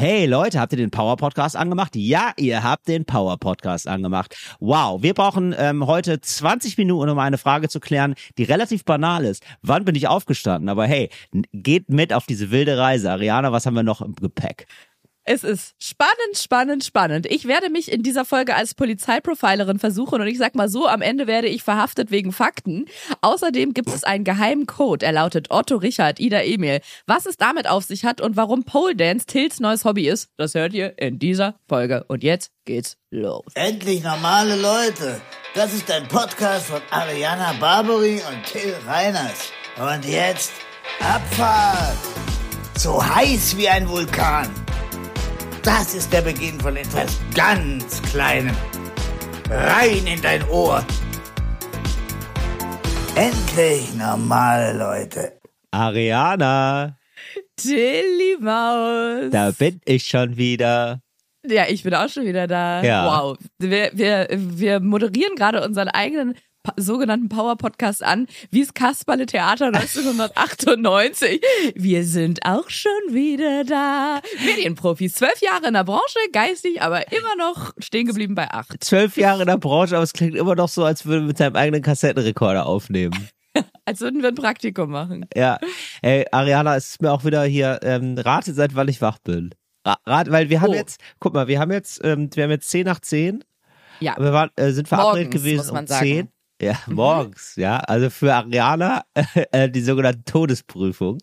Hey Leute, habt ihr den Power Podcast angemacht? Ja, ihr habt den Power Podcast angemacht. Wow, wir brauchen ähm, heute 20 Minuten, um eine Frage zu klären, die relativ banal ist. Wann bin ich aufgestanden? Aber hey, geht mit auf diese wilde Reise. Ariana, was haben wir noch im Gepäck? Es ist spannend, spannend, spannend. Ich werde mich in dieser Folge als Polizeiprofilerin versuchen und ich sag mal so, am Ende werde ich verhaftet wegen Fakten. Außerdem gibt es einen geheimen Code. Er lautet Otto Richard Ida Emil. Was es damit auf sich hat und warum Pole Dance Tills neues Hobby ist, das hört ihr in dieser Folge. Und jetzt geht's los. Endlich normale Leute. Das ist ein Podcast von Ariana Barbary und Till Reiners. Und jetzt Abfahrt. So heiß wie ein Vulkan. Das ist der Beginn von etwas ganz Kleinem. Rein in dein Ohr. Endlich normale Leute. Ariana, Tilly Maus. da bin ich schon wieder. Ja, ich bin auch schon wieder da. Ja. Wow. Wir, wir, wir moderieren gerade unseren eigenen sogenannten Power-Podcast an, wie das Kasperle Theater 1998. Wir sind auch schon wieder da. Medienprofis, zwölf Jahre in der Branche, geistig, aber immer noch stehen geblieben bei acht. Zwölf Jahre in der Branche, aber es klingt immer noch so, als würde man mit seinem eigenen Kassettenrekorder aufnehmen. Als würden wir ein Praktikum machen. Ja, ey, Ariana, es ist mir auch wieder hier, ähm, rate seit wann ich wach bin. Ra- Rat, weil wir haben Oh. jetzt, guck mal, wir haben jetzt, ähm, wir haben jetzt 10 nach 10. Ja. Wir waren, äh, sind verabredet Morgens, gewesen um sagen. 10. Ja, morgens, ja. Also für Ariana äh, die sogenannte Todesprüfung.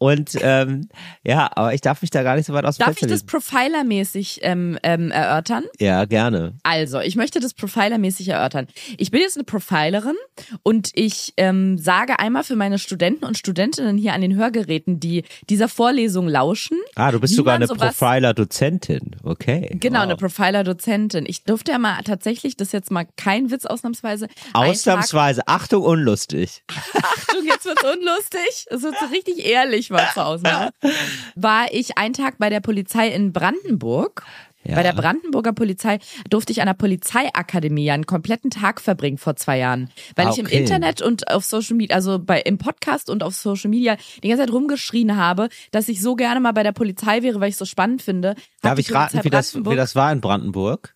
Und ähm, ja, aber ich darf mich da gar nicht so weit aus dem Darf ich Fenster das lesen. Profiler-mäßig ähm, ähm, erörtern? Ja, gerne. Also, ich möchte das Profiler-mäßig erörtern. Ich bin jetzt eine Profilerin und ich ähm, sage einmal für meine Studenten und Studentinnen hier an den Hörgeräten, die dieser Vorlesung lauschen. Ah, du bist sogar eine Profiler-Dozentin. Okay. Genau, wow. eine Profiler-Dozentin. Ich durfte ja mal tatsächlich, das ist jetzt mal kein Witz ausnahmsweise. Ausnahmsweise, Achtung, unlustig. Achtung, jetzt wird's unlustig. Es wird so richtig ehrlich mal zu ausmachen. War ich einen Tag bei der Polizei in Brandenburg. Ja. Bei der Brandenburger Polizei durfte ich an der Polizeiakademie ja einen kompletten Tag verbringen vor zwei Jahren, weil Ah, ich im okay. Internet und auf Social Media, also bei im Podcast und auf Social Media die ganze Zeit rumgeschrien habe, dass ich so gerne mal bei der Polizei wäre, weil ich es so spannend finde. Darf ich raten, wie das, wie das war in Brandenburg?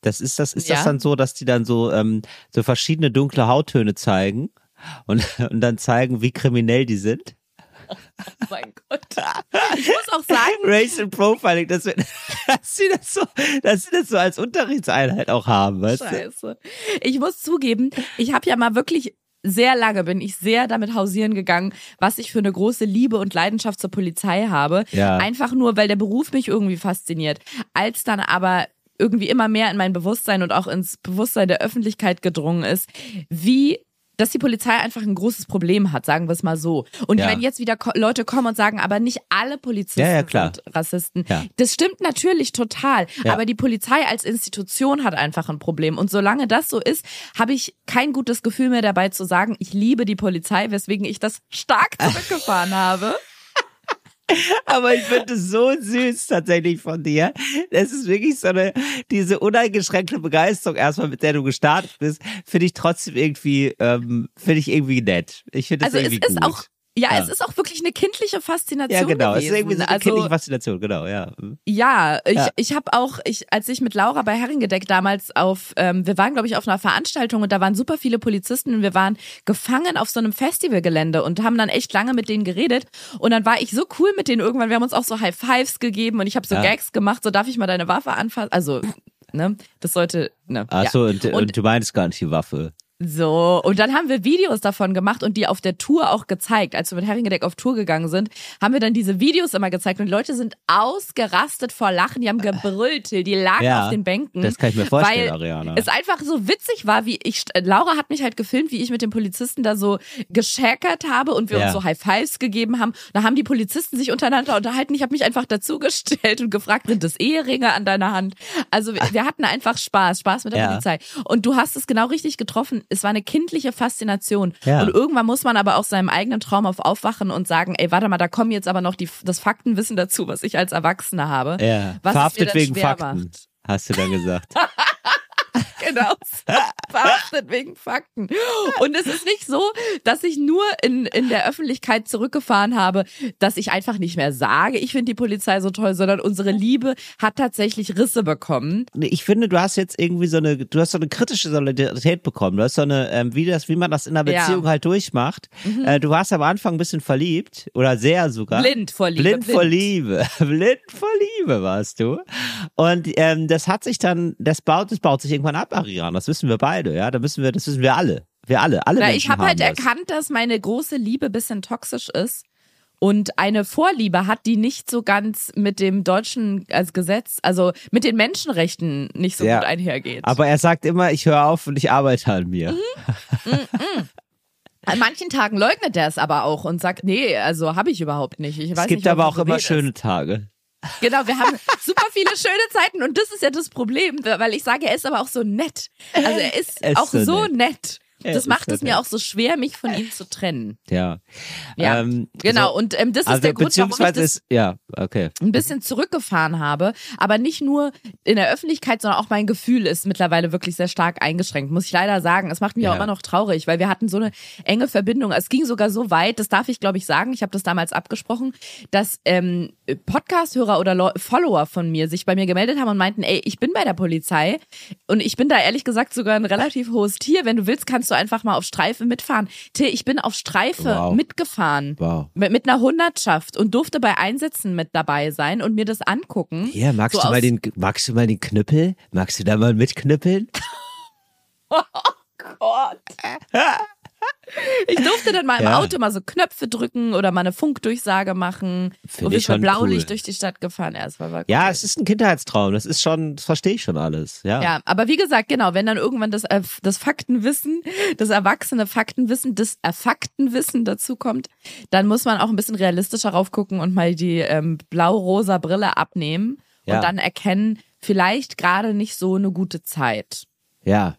Das ist das, ist das Ja. dann so, dass die dann so, ähm, so verschiedene dunkle Hauttöne zeigen und, und dann zeigen, wie kriminell die sind? Oh mein Gott. Ich muss auch sagen, Racial Profiling, das wird, dass sie das so, dass sie das so als Unterrichtseinheit auch haben, weißt du? Scheiße. Ich muss zugeben, ich habe ja mal wirklich sehr lange bin ich sehr damit hausieren gegangen, was ich für eine große Liebe und Leidenschaft zur Polizei habe. Ja. Einfach nur, weil der Beruf mich irgendwie fasziniert. Als dann aber irgendwie immer mehr in mein Bewusstsein und auch ins Bewusstsein der Öffentlichkeit gedrungen ist, wie dass die Polizei einfach ein großes Problem hat, sagen wir es mal so. Und Ja. wenn jetzt wieder Leute kommen und sagen, aber nicht alle Polizisten Ja, ja, klar. sind Rassisten, Ja. das stimmt natürlich total. Aber die Polizei als Institution hat einfach ein Problem. Und solange das so ist, habe ich kein gutes Gefühl mehr dabei zu sagen, ich liebe die Polizei, weswegen ich das stark zurückgefahren habe. Aber ich finde es so süß tatsächlich von dir. Das ist wirklich so eine, diese uneingeschränkte Begeisterung erstmal, mit der du gestartet bist, finde ich trotzdem irgendwie, ähm, finde ich irgendwie nett. Ich finde Also es irgendwie ist gut. auch, ja, Ja. es ist auch wirklich eine kindliche Faszination ja, genau. Es gewesen. ist irgendwie so eine also, kindliche Faszination, genau, ja. Ja, ich, Ja. ich habe auch, ich, als ich mit Laura bei Herringedeck damals auf, ähm, wir waren, glaube ich, auf einer Veranstaltung und da waren super viele Polizisten und wir waren gefangen auf so einem Festivalgelände und haben dann echt lange mit denen geredet. Und dann war ich so cool mit denen irgendwann, wir haben uns auch so High Fives gegeben und ich habe so Ja. Gags gemacht, so darf ich mal deine Waffe anfassen. Also, ne, das sollte, ne. Ach ja. so, und, und, Und- du meinst gar nicht die Waffe. So, und dann haben wir Videos davon gemacht und die auf der Tour auch gezeigt. Als wir mit Herringedeck auf Tour gegangen sind, haben wir dann diese Videos immer gezeigt und die Leute sind ausgerastet vor Lachen, die haben gebrüllt, die lagen Ja, auf den Bänken. das kann ich mir vorstellen, weil Ariana. Es einfach so witzig war, wie ich, Laura hat mich halt gefilmt, wie ich mit den Polizisten da so geschäkert habe und wir Ja. uns so High Fives gegeben haben. Da haben die Polizisten sich untereinander unterhalten. Ich habe mich einfach dazugestellt und gefragt, sind das Eheringe an deiner Hand? Also wir, wir hatten einfach Spaß, Spaß mit der Ja. Polizei. Und du hast es genau richtig getroffen. Es war eine kindliche Faszination. Ja. Und irgendwann muss man aber auch seinem eigenen Traum auf aufwachen und sagen, ey, warte mal, da kommen jetzt aber noch die, das Faktenwissen dazu, was ich als Erwachsene habe. Ja. Was Verhaftet wegen Fakten, macht. hast du dann gesagt. genau. Verhaftet wegen Fakten. Und es ist nicht so, dass ich nur in, in der Öffentlichkeit zurückgefahren habe, dass ich einfach nicht mehr sage, ich finde die Polizei so toll, sondern unsere Liebe hat tatsächlich Risse bekommen. Ich finde, du hast jetzt irgendwie so eine, du hast so eine kritische Solidarität bekommen. Du hast so eine, ähm, wie das, wie man das in einer Ja. Beziehung halt durchmacht. Äh, du warst am Anfang ein bisschen verliebt oder sehr sogar. Blind vor Liebe. Blind vor Liebe. Blind vor Liebe warst du. Und ähm, das hat sich dann, das baut, das baut sich irgendwann ab, Ariane. Das wissen wir beide, ja. Da müssen wir, das wissen wir alle. Wir alle, alle Na, Menschen ich habe haben halt das. erkannt, dass meine große Liebe bisschen toxisch ist und eine Vorliebe hat, die nicht so ganz mit dem deutschen als Gesetz, also mit den Menschenrechten nicht so Ja. gut einhergeht. Aber er sagt immer, ich höre auf und ich arbeite an mir. Mhm. An manchen Tagen leugnet er es aber auch und sagt, nee, also habe ich überhaupt nicht. Ich weiß es gibt nicht, aber auch immer schöne Tage. Genau, wir haben super viele schöne Zeiten und das ist ja das Problem, weil ich sage, er ist aber auch so nett. Also er ist, ist auch so so nett. nett. Das macht es mir auch so schwer, mich von ihm zu trennen. Ja. Ja, Ähm, genau. so- und ähm, das ist Also der Grund, warum ich das ist, ja, okay. ein bisschen zurückgefahren habe, aber nicht nur in der Öffentlichkeit, sondern auch mein Gefühl ist mittlerweile wirklich sehr stark eingeschränkt, muss ich leider sagen. Es macht mich Ja. auch immer noch traurig, weil wir hatten so eine enge Verbindung. Es ging sogar so weit, das darf ich glaube ich sagen, ich habe das damals abgesprochen, dass ähm, Podcast-Hörer oder Leu- Follower von mir sich bei mir gemeldet haben und meinten, ey, ich bin bei der Polizei und ich bin da ehrlich gesagt sogar ein relativ hohes Tier. Wenn du willst, kannst du einfach mal auf Streife mitfahren. Till, ich bin auf Streife Wow. mitgefahren. Wow. Mit, mit einer Hundertschaft und durfte bei Einsätzen mit dabei sein und mir das angucken. Hier, magst So du mal den, magst du mal den Knüppel? Magst du da mal mitknüppeln? Gott. Ich durfte dann mal im Ja. Auto mal so Knöpfe drücken oder mal eine Funkdurchsage machen. Find und ich sind schon Blaulicht cool. durch die Stadt gefahren. Ja, war Ja, cool. es ist ein Kindheitstraum. Das ist schon, das verstehe ich schon alles. Ja. Ja, aber wie gesagt, genau, wenn dann irgendwann das, äh, das Faktenwissen, das erwachsene Faktenwissen, das Erfaktenwissen dazu kommt, dann muss man auch ein bisschen realistischer raufgucken und mal die ähm, blau-rosa Brille abnehmen Ja. und dann erkennen, vielleicht gerade nicht so eine gute Zeit. Ja.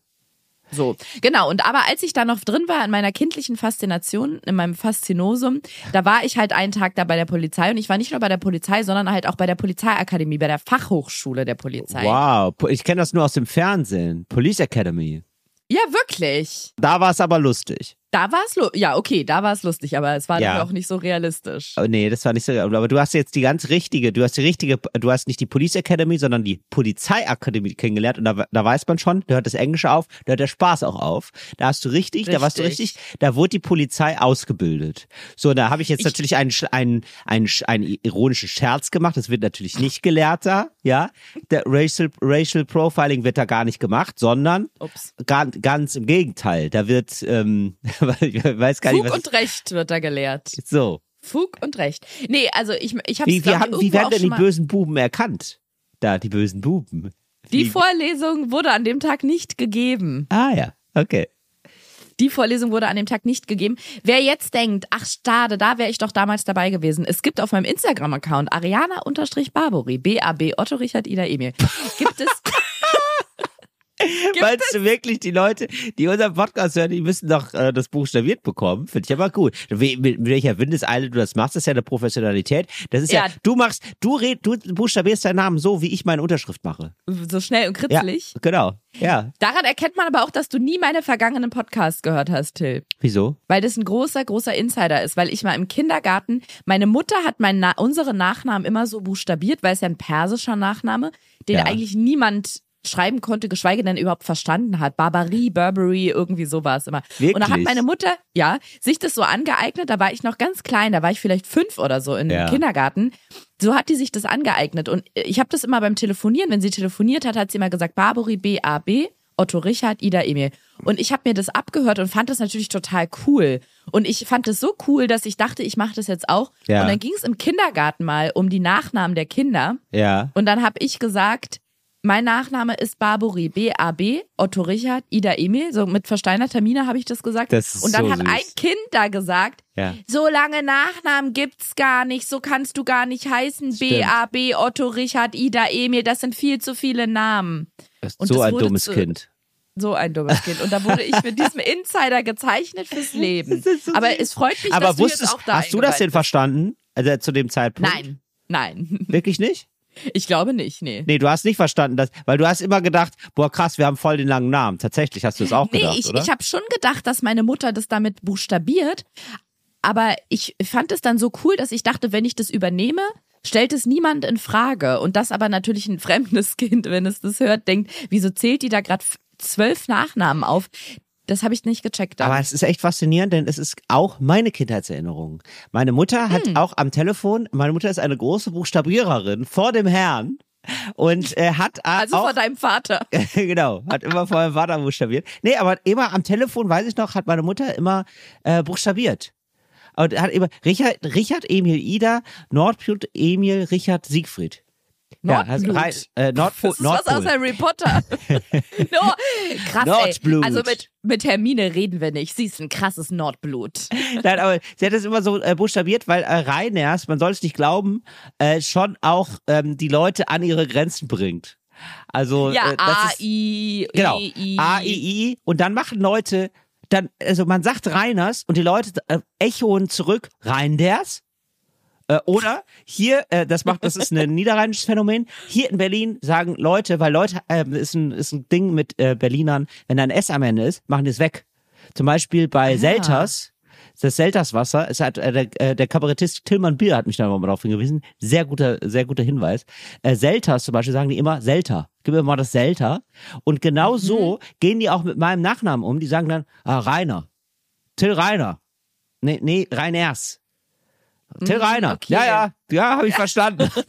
So, genau. Und aber als ich da noch drin war in meiner kindlichen Faszination, in meinem Faszinosum, da war ich halt einen Tag da bei der Polizei und ich war nicht nur bei der Polizei, sondern halt auch bei der Polizeiakademie, bei der Fachhochschule der Polizei. Wow. Ich kenne das nur aus dem Fernsehen. Police Academy. Ja, wirklich. Da war es aber lustig. Da war es, ja, okay, da war es lustig, aber es war Ja. auch nicht so realistisch. Oh, nee, das war nicht so. Aber du hast jetzt die ganz richtige, du hast die richtige, du hast nicht die Police Academy, sondern die Polizeiakademie kennengelernt. Und da, da weiß man schon, da hört das Englische auf, da hört der Spaß auch auf. Da hast du richtig, da warst du Richtig. richtig, da wurde die Polizei ausgebildet. So, da habe ich jetzt Ich- natürlich einen, einen, einen, einen ironischen Scherz gemacht. Das wird natürlich nicht gelehrt da, ja. Der Racial, Racial Profiling wird da gar nicht gemacht, sondern Ups. ganz, ganz im Gegenteil. Da wird, ähm, ich weiß gar Fug nicht, was und Recht wird da gelehrt. so. Fug und Recht. Nee, also ich, ich habe Wie, haben, wie werden denn die bösen Buben erkannt? Da, die bösen Buben. Die Wie- Vorlesung wurde an dem Tag nicht gegeben. Ah ja, okay. Die Vorlesung wurde an dem Tag nicht gegeben. Wer jetzt denkt, ach schade, da wäre ich doch damals dabei gewesen. Es gibt auf meinem Instagram-Account Ariana-Barbori, B-A-B, Otto Richard Ida Emil, gibt es... Meinst du wirklich, die Leute, die unseren Podcast hören, die müssen doch äh, das buchstabiert bekommen? Finde ich aber gut. Wie, mit, mit welcher Windeseile du das machst, ist ja eine Professionalität. Das ist ja, Ja. du machst, du red, du buchstabierst deinen Namen so, wie ich meine Unterschrift mache. so schnell und Ja, kritzelig. genau. Ja. Daran erkennt man aber auch, dass du nie meine vergangenen Podcasts gehört hast, Till. Wieso? Weil das ein großer, großer Insider ist. Weil ich mal im Kindergarten, meine Mutter hat meinen Na unseren Nachnamen immer so buchstabiert, weil es ja ein persischer Nachname, den Ja. eigentlich niemand schreiben konnte, geschweige denn überhaupt verstanden hat. Barbarie, Burberry, irgendwie so war es immer. Und da hat Wirklich? meine Mutter, ja, sich das so angeeignet, da war ich noch ganz klein, da war ich vielleicht fünf oder so im Ja. Kindergarten. So hat die sich das angeeignet. Und ich habe das immer beim Telefonieren, wenn sie telefoniert hat, hat sie immer gesagt, Barbary, B-A-B, Otto Richard, Ida Emil. Und ich habe mir das abgehört und fand das natürlich total cool. Und ich fand es so cool, dass ich dachte, ich mache das jetzt auch. Ja. Und dann ging es im Kindergarten mal um die Nachnamen der Kinder. Ja. Und dann habe ich gesagt, mein Nachname ist Barbori, B-A-B, Otto Richard, Ida Emil. So mit versteinerter Miene habe ich das gesagt. Das ist und dann so hat süß. ein Kind da gesagt, Ja. so lange Nachnamen gibt's gar nicht, so kannst du gar nicht heißen. B-A-B, Otto Richard, Ida Emil, das sind viel zu viele Namen. Und so ein dummes zu- Kind. So ein dummes Kind. Und da wurde ich mit diesem Insider gezeichnet fürs Leben. So Aber es freut mich, Aber dass du jetzt wusstest, auch da hast du das denn verstanden? Also zu dem. Zeitpunkt? Nein, nein. Wirklich nicht? Ich glaube nicht, nee. Nee, du hast nicht verstanden, dass, weil du hast immer gedacht, boah krass, wir haben voll den langen Namen. Tatsächlich hast du es auch Nee, gedacht, ich, oder? ich habe schon gedacht, dass meine Mutter das damit buchstabiert. Aber ich fand es dann so cool, dass ich dachte, wenn ich das übernehme, stellt es niemand in Frage. Und das aber natürlich ein fremdes Kind, wenn es das hört, denkt, wieso zählt die da gerade zwölf Nachnamen auf? Das habe ich nicht gecheckt. dann. Aber es ist echt faszinierend, denn es ist auch meine Kindheitserinnerung. Meine Mutter hat Hm. auch am Telefon, meine Mutter ist eine große Buchstabiererin vor dem Herrn und äh, hat also auch vor deinem Vater. genau, hat immer vor meinem Vater buchstabiert. Nee, aber immer am Telefon, weiß ich noch, hat meine Mutter immer äh, buchstabiert. Und hat immer Richard, Richard Emil Ida, Nordblut Emil Richard Siegfried. Nordblut. Ja, also, äh, Nordpol, Das ist was aus. Harry Potter. no, krass, Nordblut. ey. Also mit, mit Hermine reden wir nicht. Sie ist ein krasses Nordblut. Nein, aber sie hat das immer so äh, buchstabiert, weil äh, Reiners, man soll es nicht glauben, äh, schon auch ähm, die Leute an ihre Grenzen bringt. Also Ja, äh, das A, ist, I, genau, E, I. A, I, I und dann machen Leute dann, also man sagt Reiners und die Leute äh, echoen zurück Reinders. Äh, oder hier, äh, das macht, das ist ein niederrheinisches Phänomen. Hier in Berlin sagen Leute, weil Leute, äh, ist ein, ist ein Ding mit äh, Berlinern, wenn da ein S am Ende ist, machen die es weg. Zum Beispiel bei Selters, das Selterswasser, ist halt, äh, der, äh, der Kabarettist Tillmann Bier hat mich da mal darauf hingewiesen. Sehr guter, sehr guter Hinweis. Äh, Selters zum Beispiel sagen die immer Selter. Gib mir mal das Selter. Und genau so gehen die auch mit meinem Nachnamen um. Die sagen dann, ah, Rainer. Till Rainer. Nee, nee, Reiners. Till Rainer. okay. Ja, ja, ja, habe ich verstanden.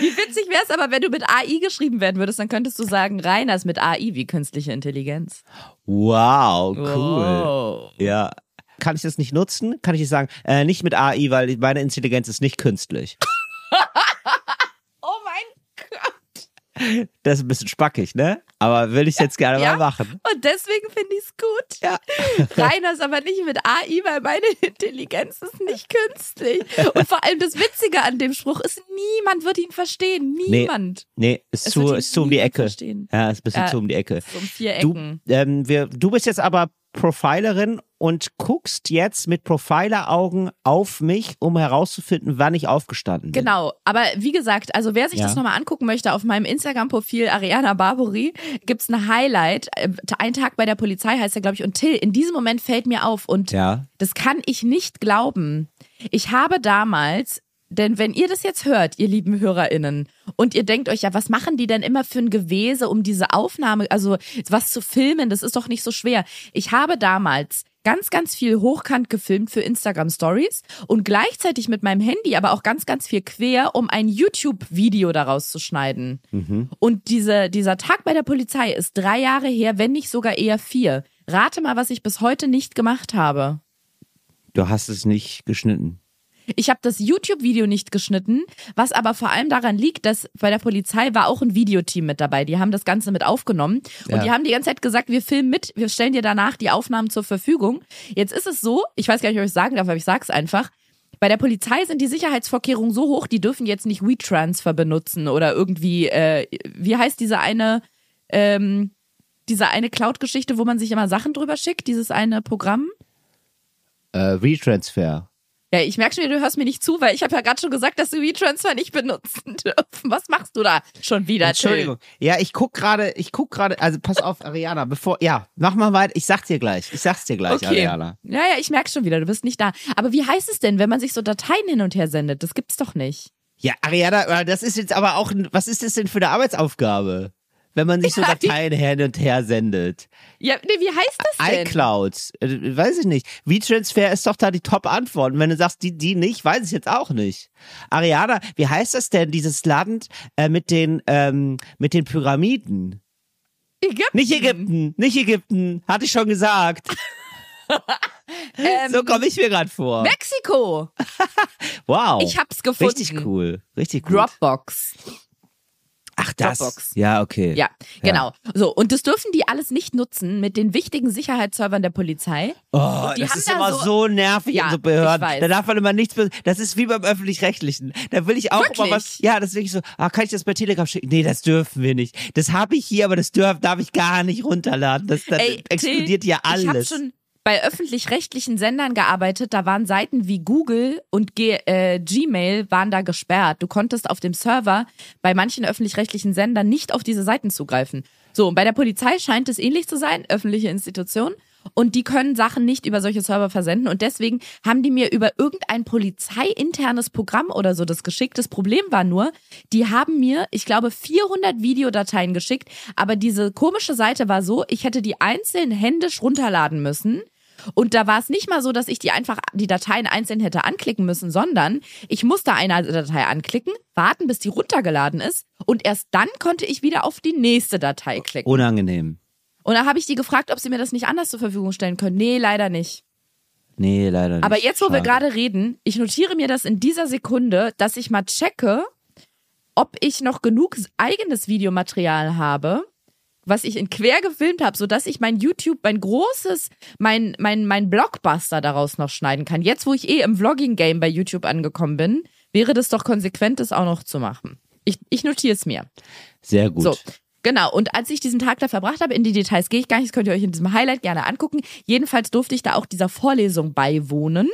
Wie witzig wäre es aber, wenn du mit AI geschrieben werden würdest, dann könntest du sagen, Reiners mit AI wie künstliche Intelligenz. Wow, cool. Wow. Ja. Kann ich das nicht nutzen? Kann ich nicht sagen, äh, nicht mit AI, weil meine Intelligenz ist nicht künstlich. Oh mein Gott. Das ist ein bisschen spackig, ne? Aber will ich jetzt gerne Ja. mal machen. Und deswegen finde ich es gut. Ja. Reiners aber nicht mit AI, weil meine Intelligenz ist nicht künstlich. Und vor allem das Witzige an dem Spruch ist, niemand wird ihn verstehen. Niemand. Nee, ist Es zu, ist zu um die Ecke. verstehen. Ja, ist ein bisschen Ja. zu um die Ecke. Um vier Du, Ecken. ähm, wir, du bist jetzt aber Profilerin und guckst jetzt mit Profiler-Augen auf mich, um herauszufinden, wann ich aufgestanden bin. Genau, aber wie gesagt, also wer sich Ja. das nochmal angucken möchte, auf meinem Instagram-Profil Ariana Barbori gibt's ein Highlight. Äh, Ein Tag bei der Polizei heißt er, glaube ich. Und Till, in diesem Moment fällt mir auf und Ja. das kann ich nicht glauben. Ich habe damals, denn wenn ihr das jetzt hört, ihr lieben HörerInnen, und ihr denkt euch, ja, was machen die denn immer für ein Gewese, um diese Aufnahme, also was zu filmen, das ist doch nicht so schwer. Ich habe damals ganz, ganz viel hochkant gefilmt für Instagram Stories und gleichzeitig mit meinem Handy aber auch ganz, ganz viel quer, um ein YouTube-Video daraus zu schneiden. Und diese, dieser Tag bei der Polizei ist drei Jahre her, wenn nicht sogar eher vier. Rate mal, was ich bis heute nicht gemacht habe. Du hast es nicht geschnitten. Ich habe das YouTube-Video nicht geschnitten, was aber vor allem daran liegt, dass bei der Polizei war auch ein Videoteam mit dabei. Die haben das Ganze mit aufgenommen und Ja. die haben die ganze Zeit gesagt, wir filmen mit, wir stellen dir danach die Aufnahmen zur Verfügung. Jetzt ist es so, ich weiß gar nicht, ob ich es sagen darf, aber ich sag's einfach. Bei der Polizei sind die Sicherheitsvorkehrungen so hoch, die dürfen jetzt nicht WeTransfer benutzen oder irgendwie, äh, wie heißt diese eine, ähm, diese eine Cloud-Geschichte, wo man sich immer Sachen drüber schickt, dieses eine Programm? Äh, Retransfer. Ja, ich merke schon, du hörst mir nicht zu, weil ich habe ja gerade schon gesagt, dass du WeTransfer nicht benutzen dürfen. Was machst du da schon wieder? Entschuldigung. Ja, ich guck gerade, ich guck gerade, also pass auf, Ariana, bevor, ja, mach mal weiter. Ich sag's dir gleich. Ich sag's dir gleich, Till? Okay. Ariana. Ja, ja, ich merke schon wieder, du bist nicht da. Aber wie heißt es denn, wenn man sich so Dateien hin und her sendet? Das gibt's doch nicht. Ja, Ariana, äh, das ist jetzt aber auch, was ist das denn für eine Arbeitsaufgabe? Wenn man sich so Dateien hin und her sendet. Ja, nee, wie heißt das denn? iCloud, äh, weiß ich nicht. V-Transfer ist doch da die Top-Antwort. Und wenn du sagst, die, die nicht, weiß ich jetzt auch nicht. Ariana, wie heißt das denn, dieses Land äh, mit den, ähm, mit den Pyramiden? Ägypten. Nicht Ägypten, nicht Ägypten, hatte ich schon gesagt. Ähm, So komme ich mir gerade vor. Mexiko. Wow. Ich hab's gefunden. Richtig cool, richtig gut. Dropbox. Ach, das. Dropbox. Ja, okay. Ja, genau. So, und das dürfen die alles nicht nutzen mit den wichtigen Sicherheitsservern der Polizei. Oh, die das haben ist da immer so- so, nervig Ja, in so Behörden. Da darf man immer nichts, das ist wie beim Öffentlich-Rechtlichen. Da will ich auch Wirklich? immer was, ja, das ist wirklich so, ah, kann ich das bei Telegram schicken? Nee, das dürfen wir nicht. Das habe ich hier, aber das dürf, darf ich gar nicht runterladen. Das, das Ey, explodiert ja Ich habe alles. schon bei öffentlich-rechtlichen Sendern gearbeitet, da waren Seiten wie Google und G äh, Gmail waren da gesperrt. Du konntest auf dem Server bei manchen öffentlich-rechtlichen Sendern nicht auf diese Seiten zugreifen. So, und bei der Polizei scheint es ähnlich zu sein, öffentliche Institution. Und die können Sachen nicht über solche Server versenden. Und deswegen haben die mir über irgendein polizeiinternes Programm oder so das geschickt. Das Problem war nur, die haben mir, ich glaube, 400 Videodateien geschickt. Aber diese komische Seite war so, ich hätte die einzeln händisch runterladen müssen. Und da war es nicht mal so, dass ich die einfach die Dateien einzeln hätte anklicken müssen, sondern ich musste eine Datei anklicken, warten, bis die runtergeladen ist und erst dann konnte ich wieder auf die nächste Datei klicken. Unangenehm. Und da habe ich die gefragt, ob sie mir das nicht anders zur Verfügung stellen können. Nee, leider nicht. Nee, leider nicht. Aber jetzt, wo wir Schade. gerade reden, ich notiere mir das in dieser Sekunde, dass ich mal checke, ob ich noch genug eigenes Videomaterial habe, was ich in quer gefilmt habe, sodass ich mein YouTube, mein großes, mein, mein, mein Blockbuster daraus noch schneiden kann. Jetzt, wo ich eh im Vlogging-Game bei YouTube angekommen bin, wäre das doch konsequent, das auch noch zu machen. Ich, ich notiere es mir. Sehr gut. So, genau. Und als ich diesen Tag da verbracht habe, in die Details gehe ich gar nicht, das könnt ihr euch in diesem Highlight gerne angucken. Jedenfalls durfte ich da auch dieser Vorlesung beiwohnen.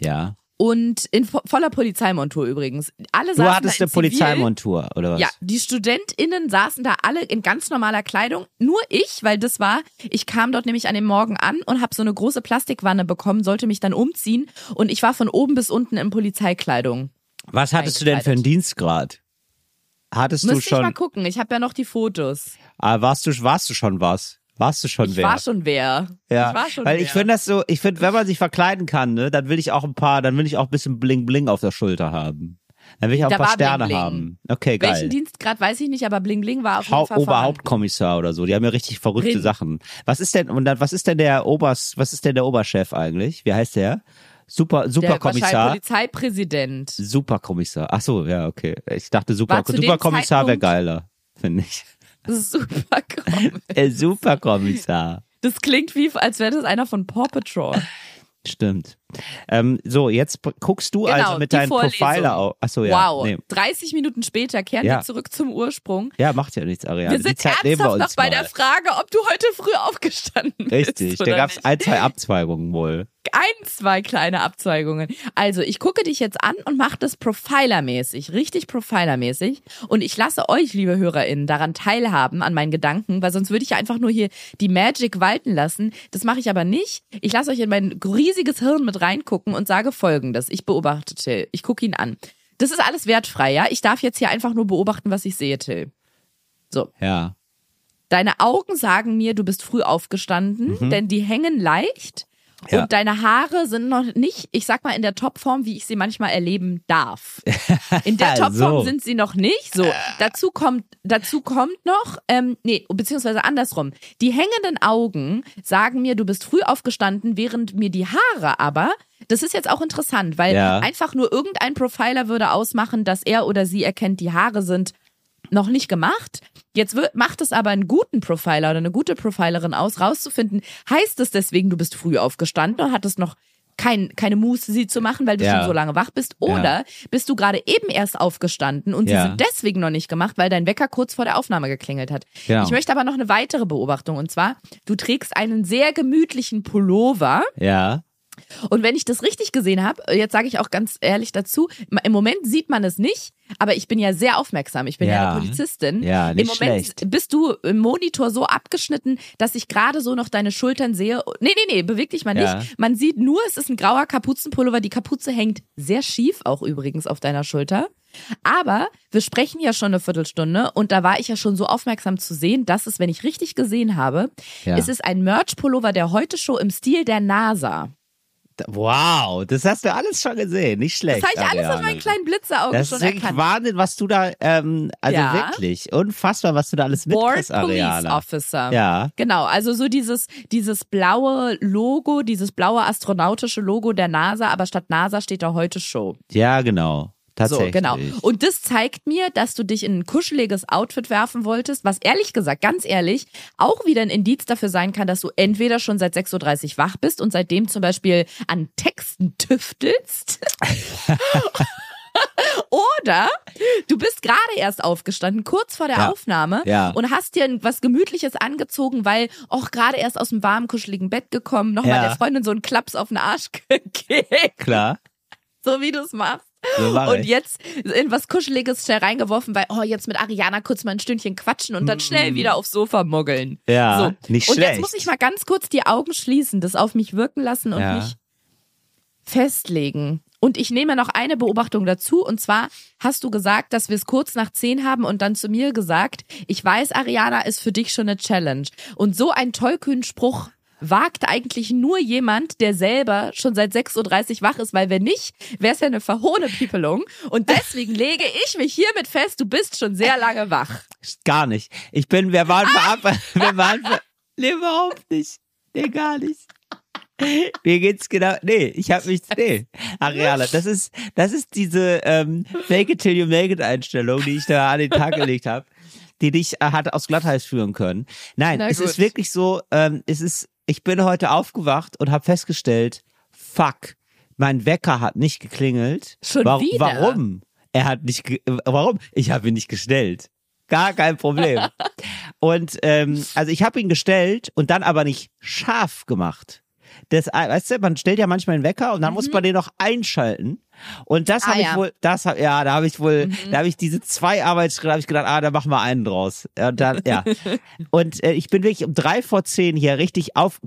Ja. Und in vo voller Polizeimontur übrigens. Alle Du hattest eine. Polizeimontur, oder was? Ja, die StudentInnen saßen da alle in ganz normaler Kleidung. Nur ich, weil das war, ich kam dort nämlich an dem Morgen an und habe so eine große Plastikwanne bekommen, sollte mich dann umziehen und ich war von oben bis unten in Polizeikleidung. Was hattest du denn für einen Dienstgrad? Hattest du Müsste ich mal schon, gucken, ich habe ja noch die Fotos. ah, warst du, warst du schon was? Warst du schon Ich wer? war schon wer. Ja, Ich war schon weil wer. ich finde das so, ich finde, wenn man sich verkleiden kann, ne, dann will ich auch ein paar, dann will ich auch ein bisschen Bling Bling auf der Schulter haben. Dann will ich auch Da ein paar Sterne Bling Bling. haben. Okay, Welchen geil. Dienstgrad weiß ich nicht, aber Bling Bling war auf jeden Hau Fall vorhanden. Oberhauptkommissar oder so, die haben ja richtig verrückte Drin. Sachen. Was ist denn, und dann, was ist denn der Obers, was ist denn der Oberchef eigentlich? Wie heißt der? Super, Der Superkommissar. wahrscheinlich Polizeipräsident. Superkommissar. Ach so, ja, okay. Ich dachte Super, dem Superkommissar wäre geiler, finde ich. Super komm. Der Superkommissar. Das klingt wie, als wäre das einer von Paw Patrol. Stimmt. Ähm, so, jetzt guckst du Genau, also mit deinem. Profiler auf. Achso, ja. wow. Nee. 30 Minuten später kehren Ja. wir zurück zum Ursprung. Ja, macht ja nichts, Ariane. Wir sind ernsthaft noch bei mal. der Frage, ob du heute früh aufgestanden Richtig, bist. da oder gab es ein, zwei Abzweigungen wohl. ein, zwei kleine Abzweigungen. Also, ich gucke dich jetzt an und mache das profilermäßig, richtig profilermäßig. Und ich lasse euch, liebe HörerInnen, daran teilhaben, an meinen Gedanken, weil sonst würde ich ja einfach nur hier die Magic walten lassen. Das mache ich aber nicht. Ich lasse euch in mein riesiges Hirn mit reingucken und sage folgendes. Ich beobachte Till. Ich gucke ihn an. Das ist alles wertfrei, ja? Ich darf jetzt hier einfach nur beobachten, was ich sehe, Till. So. Ja. Deine Augen sagen mir, du bist früh aufgestanden, denn die hängen leicht Mhm. Ja. und deine Haare sind noch nicht, ich sag mal, in der Topform, wie ich sie manchmal erleben darf. In der Topform So. sind sie noch nicht. So, dazu kommt, dazu kommt noch, ähm, nee, beziehungsweise andersrum. Die hängenden Augen sagen mir, du bist früh aufgestanden, während mir die Haare aber das ist jetzt auch interessant, weil Ja. einfach nur irgendein Profiler würde ausmachen, dass er oder sie erkennt, die Haare sind noch nicht gemacht. Jetzt wird, macht es aber einen guten Profiler oder eine gute Profilerin aus, rauszufinden, heißt es deswegen, du bist früh aufgestanden und hattest noch kein, keine Muße, sie zu machen, weil du Ja. schon so lange wach bist? Oder bist du gerade eben erst aufgestanden und Ja. sie sind deswegen noch nicht gemacht, weil dein Wecker kurz vor der Aufnahme geklingelt hat? Ich möchte aber noch eine weitere Beobachtung und zwar, du trägst einen sehr gemütlichen Pullover. Ja. Und wenn ich das richtig gesehen habe, jetzt sage ich auch ganz ehrlich dazu, im Moment sieht man es nicht, aber ich bin ja sehr aufmerksam. Ich bin ja, Ja. eine Polizistin. Ja, nicht Im Moment schlecht. bist du im Monitor so abgeschnitten, dass ich gerade so noch deine Schultern sehe. Nee, nee, nee, beweg dich mal nicht. Ja. Man sieht nur, es ist ein grauer Kapuzenpullover. Die Kapuze hängt sehr schief auch übrigens auf deiner Schulter. Aber wir sprechen ja schon eine Viertelstunde und da war ich ja schon so aufmerksam zu sehen, dass es, wenn ich richtig gesehen habe, Ja. es ist ein Merch-Pullover der Heute-Show im Stil der NASA. Wow, das hast du alles schon gesehen. Nicht schlecht. Das habe ich alles auf meinen kleinen Blitzeraugen Das schon ist wirklich erkannt. Wahnsinn, was du da, ähm, also Ja. wirklich, unfassbar, was du da alles mitkriegst, Police. Officer. Ja. Genau, also so dieses, dieses blaue Logo, dieses blaue astronautische Logo der NASA, aber statt NASA steht da heute Show. Ja, genau. So, Tatsächlich. genau. Und das zeigt mir, dass du dich in ein kuscheliges Outfit werfen wolltest, was ehrlich gesagt, ganz ehrlich, auch wieder ein Indiz dafür sein kann, dass du entweder schon seit 6.30 Uhr wach bist und seitdem zum Beispiel an Texten tüftelst. Oder du bist gerade erst aufgestanden, kurz vor der Ja. Aufnahme Ja. und hast dir was Gemütliches angezogen, weil auch gerade erst aus dem warmen, kuscheligen Bett gekommen, nochmal Ja. der Freundin so einen Klaps auf den Arsch gegeben, Klar. so wie du es machst. So Und ich. jetzt in was Kuscheliges schnell reingeworfen, weil, oh, jetzt mit Ariana kurz mal ein Stündchen quatschen und dann schnell wieder aufs Sofa muggeln. Mm. Ja, so. nicht Und schlecht. jetzt muss ich mal ganz kurz die Augen schließen, das auf mich wirken lassen und Ja. mich festlegen. Und ich nehme noch eine Beobachtung dazu. Und zwar hast du gesagt, dass wir es kurz nach zehn haben und dann zu mir gesagt, ich weiß, Ariana ist für dich schon eine Challenge. Und so ein tollkühnen Spruch wagt eigentlich nur jemand, der selber schon seit 6.30 Uhr wach ist, weil wenn nicht, wäre es ja eine verhohne Piepelung. Und deswegen lege ich mich hiermit fest, du bist schon sehr lange wach. Gar nicht. Ich bin, wir waren Ah! verab, wir waren, ver nee, überhaupt nicht. Nee, gar nicht. Mir geht's genau, nee, ich habe mich, nee, Ariana, das ist, das ist diese ähm, Fake it till you make it Einstellung, die ich da an den Tag gelegt habe, die dich äh, hat aus Glatteis führen können. Nein, es ist wirklich so, ähm, es ist, ich bin heute aufgewacht und habe festgestellt, fuck, mein Wecker hat nicht geklingelt. Schon Wa- wieder? Warum? Er hat nicht, warum? Ich habe ihn nicht gestellt. Gar kein Problem. Und ähm, also ich habe ihn gestellt und dann aber nicht scharf gemacht. Das, äh, weißt du, man stellt ja manchmal einen Wecker und dann muss man den noch einschalten. Und das Mhm. Ah, habe ich ja. Mhm. wohl, das hab, ja, da habe ich wohl, da habe ich diese zwei Arbeitsschritte, habe ich gedacht, ah, da machen wir einen draus. Und dann, ja. Und äh, ich bin wirklich um drei vor zehn hier richtig auf,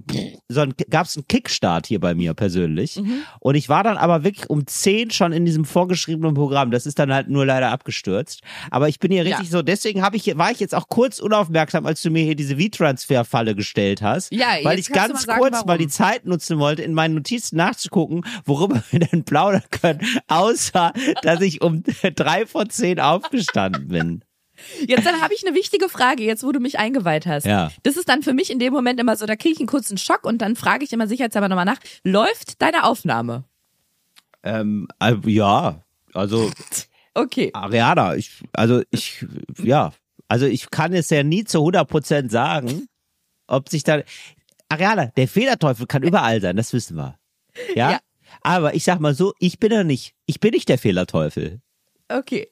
so ein, gab's einen Kickstart hier bei mir persönlich. Mhm. Und ich war dann aber wirklich um zehn schon in diesem vorgeschriebenen Programm. Das ist dann halt nur leider abgestürzt. Aber ich bin hier richtig Ja. so, deswegen habe ich, war ich jetzt auch kurz unaufmerksam, als du mir hier diese V-Transfer-Falle gestellt hast. Ja, weil ich ganz mal sagen, kurz warum. mal die Zeit nutzen wollte, in meinen Notizen nachzugucken, worüber wir denn plaudern können, außer, dass ich um drei vor zehn aufgestanden bin. Jetzt dann habe ich eine wichtige Frage, jetzt wo du mich eingeweiht hast. Ja. Das ist dann für mich in dem Moment immer so, da kriege ich einen kurzen Schock und dann frage ich immer sicherheitshalber nochmal nach, läuft deine Aufnahme? Ähm, äh, ja, also Okay. Ariana, ich, also ich, ja, also ich kann es ja nie zu 100 Prozent sagen, ob sich da, Ariana, der Fehlerteufel kann überall sein, das wissen wir. Ja? Ja. Aber ich sag mal so, ich bin ja nicht, ich bin nicht der Fehlerteufel. Okay.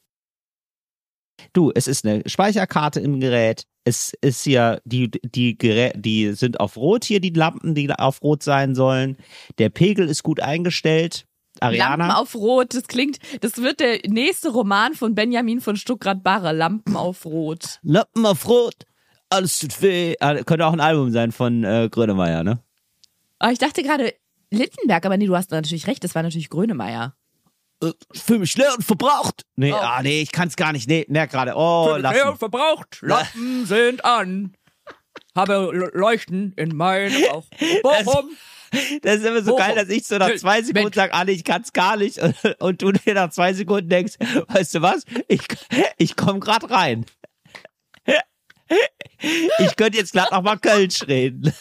Du, es ist eine Speicherkarte im Gerät. Es ist hier, die, die Gerä die sind auf Rot hier, die Lampen, die auf Rot sein sollen. Der Pegel ist gut eingestellt. Ariana. Lampen auf Rot, das klingt, das wird der nächste Roman von Benjamin von Stuckrad-Barre, Lampen auf Rot. Lampen auf Rot. Alles tut weh. Ah, könnte auch ein Album sein von äh, Grönemeyer, ne? Aber ich dachte gerade Littenberg, aber nee, du hast natürlich recht, das war natürlich Grönemeyer. Äh, Für mich leer und verbraucht. Nee, Oh. ah, nee, ich kann's gar nicht. Nee, merk gerade. Oh, lassen. verbraucht, Lampen sind an. Habe Leuchten in meinem Bauch. Bochum. Das ist immer so Bochum. geil, dass ich so nach zwei Sekunden sage, ah, nee, ich kann's gar nicht. Und, und du dir nach zwei Sekunden denkst, weißt du was? Ich, ich komm grad rein. Ich könnte jetzt glatt noch mal Kölsch reden.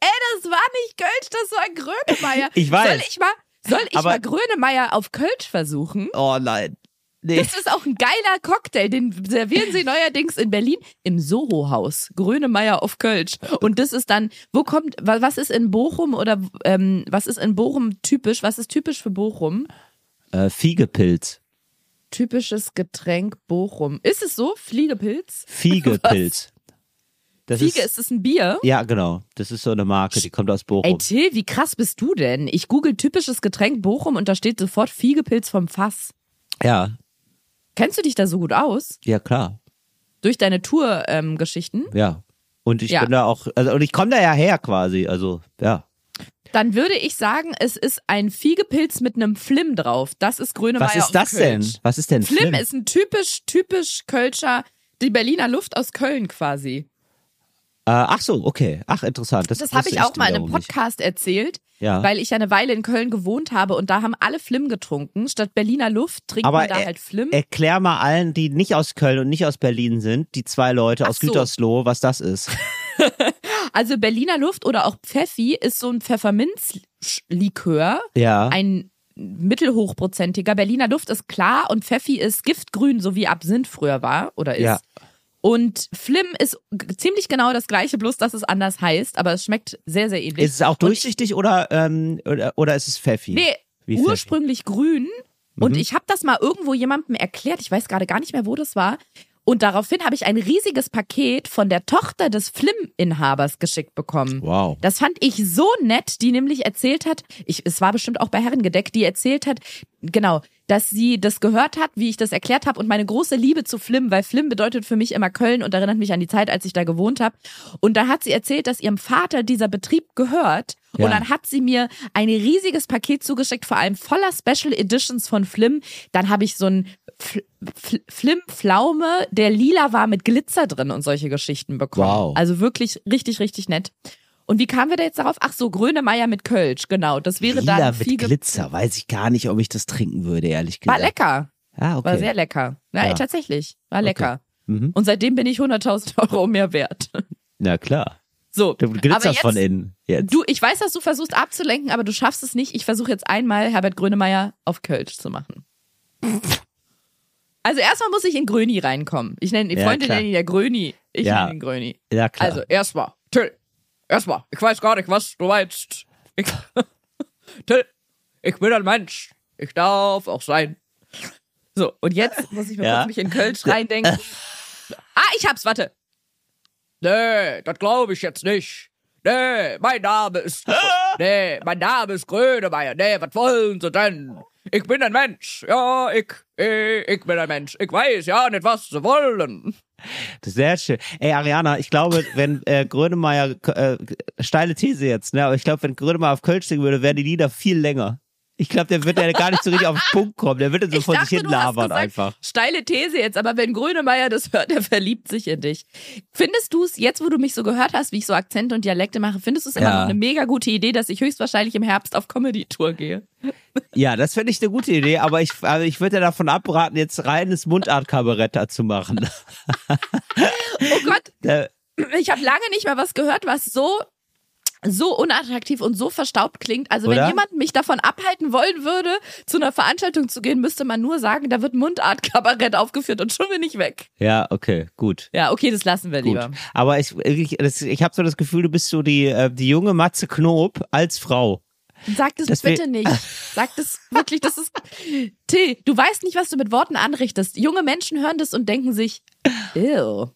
Ey, das war nicht Kölsch, das war Grönemeyer. Ich weiß. Soll ich mal, soll ich Aber- mal Grönemeyer auf Kölsch versuchen? Oh nein. Nee. Das ist auch ein geiler Cocktail, den servieren sie neuerdings in Berlin im Soho-Haus. Grönemeyer auf Kölsch. Und das ist dann, wo kommt, wa- was ist in Bochum oder ähm, was ist in Bochum typisch? Was ist typisch für Bochum? Äh, Fiegepilz. Typisches Getränk Bochum. Ist es so? Fliegepilz? Fiegepilz. Das Fiege, ist, ist es ein Bier? ja, genau. Das ist so eine Marke, die kommt aus Ey, Bochum. Till, wie krass bist du denn? Ich google typisches Getränk Bochum und da steht sofort Fiegepilz vom Fass. Ja, Kennst du dich da so gut aus? ja, klar. Durch deine Tour-Geschichten? Ja. Und ich Ja. bin da auch, also und ich komme da ja her quasi, also ja. Dann würde ich sagen, es ist ein Fiegepilz mit einem Flim drauf. Das ist Grönemeyer Was ist das denn? Was ist denn Flim, Flim? ist ein typisch, typisch Kölscher, die Berliner Luft aus Köln quasi. Äh, ach so, okay. Ach, interessant. Das, Das habe ich auch mal in einem wiederum nicht. Podcast erzählt, Ja. weil ich ja eine Weile in Köln gewohnt habe und da haben alle Flim getrunken. Statt Berliner Luft trinkt Aber da er- halt Flim. Erklär mal allen, die nicht aus Köln und nicht aus Berlin sind, die zwei Leute Ach aus so. Gütersloh, was das ist. Also Berliner Luft oder auch Pfeffi ist so ein Pfefferminzlikör. Ja. Ein mittelhochprozentiger. Berliner Luft ist klar und Pfeffi ist giftgrün, so wie Absinth früher war oder ist. Ja. Und Flim ist ziemlich genau das gleiche, bloß dass es anders heißt, aber es schmeckt sehr, sehr ähnlich. Ist es auch Und durchsichtig oder, ähm, oder, oder ist es Pfeffi? Nee, Wie Pfeffi. ursprünglich grün Und ich habe das mal irgendwo jemandem erklärt, ich weiß gerade gar nicht mehr, wo das war. Und daraufhin habe ich ein riesiges Paket von der Tochter des Flim-Inhabers geschickt bekommen. Wow. Das fand ich so nett, die nämlich erzählt hat, ich, es war bestimmt auch bei Herrengedeck, die erzählt hat, genau, dass sie das gehört hat, wie ich das erklärt habe und meine große Liebe zu Flim, weil Flim bedeutet für mich immer Köln und erinnert mich an die Zeit, als ich da gewohnt habe. Und da hat sie erzählt, dass ihrem Vater dieser Betrieb gehört. Ja. Und dann hat sie mir ein riesiges Paket zugeschickt, vor allem voller Special Editions von Flim. Dann habe ich so ein Fl Fl Flim-Pflaume, der lila war mit Glitzer drin und solche Geschichten bekommen. Wow. Also wirklich richtig, richtig nett. Und wie kamen wir da jetzt darauf? Ach so, Grönemeyer mit Kölsch, genau. Das wäre Lila dann mit viel ge- Glitzer. Weiß ich gar nicht, ob ich das trinken würde, ehrlich gesagt. War lecker. Ah, okay. War sehr lecker. Ja, Ja. tatsächlich. War lecker. Mhm. Und seitdem bin ich 100.000 Euro mehr wert. Na klar. So. Du glitzerst jetzt, von innen. Jetzt. Du, ich weiß, dass du versuchst abzulenken, aber du schaffst es nicht. Ich versuche jetzt einmal Herbert Grönemeyer auf Kölsch zu machen. Also erstmal muss ich in Gröni reinkommen. Ich nenne die Ja, Freunde nennen ihn ja Gröni. Ich Ja. nenne ihn Gröni. ja, klar. Also erstmal, Till, erstmal, ich weiß gar nicht, was du meinst. Ich, Till, ich bin ein Mensch. Ich darf auch sein. So, und jetzt muss ich mir Ja. kurz mich in Kölsch reindenken. ah, ich hab's, warte. Nee, das glaube ich jetzt nicht. Nee, mein Name ist. Nee, mein Name ist Grönemeyer. Nee, was wollen Sie denn? Ich bin ein Mensch. Ja, ich, ich, ich bin ein Mensch. Ich weiß ja nicht, was Sie wollen. Sehr schön. Ey, Ariana, ich glaube, wenn äh, Grönemeyer, äh, steile These jetzt, ne, aber ich glaube, wenn Grönemeyer auf Kölsch singen würde, wären die Lieder viel länger. Ich glaube, der wird ja gar nicht so richtig auf den Punkt kommen. Der würde so Ich von dachte, sich hin labern gesagt, einfach. Steile These jetzt, aber wenn Grönemeyer das hört, der verliebt sich in dich. Findest du es, jetzt wo du mich so gehört hast, wie ich so Akzente und Dialekte mache, findest du es immer Ja. noch eine mega gute Idee, dass ich höchstwahrscheinlich im Herbst auf Comedy-Tour gehe? Ja, das finde ich eine gute Idee, aber ich, also ich würde dir davon abraten, jetzt reines Mundart-Kabarett da zu machen. Oh Gott, ich habe lange nicht mehr was gehört, was so so unattraktiv und so verstaubt klingt. Also Oder? wenn jemand mich davon abhalten wollen würde, zu einer Veranstaltung zu gehen, müsste man nur sagen, da wird Mundart-Kabarett aufgeführt und schon bin ich weg. ja, okay, gut. Ja, okay, das lassen wir Gut. lieber. Aber ich, ich, das- ich habe so das Gefühl, du bist so die, äh, die junge Matze Knob als Frau. Sag das, Das bitte nicht. Sag das wirklich, das ist. Till, du weißt nicht, was du mit Worten anrichtest. Junge Menschen hören das und denken sich, ew.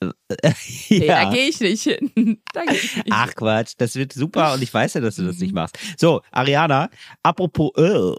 Nee, da gehe ich nicht hin. Da ich nicht. Ach Quatsch, das wird super und ich weiß ja, dass du das nicht machst. So, Ariana, apropos, äh,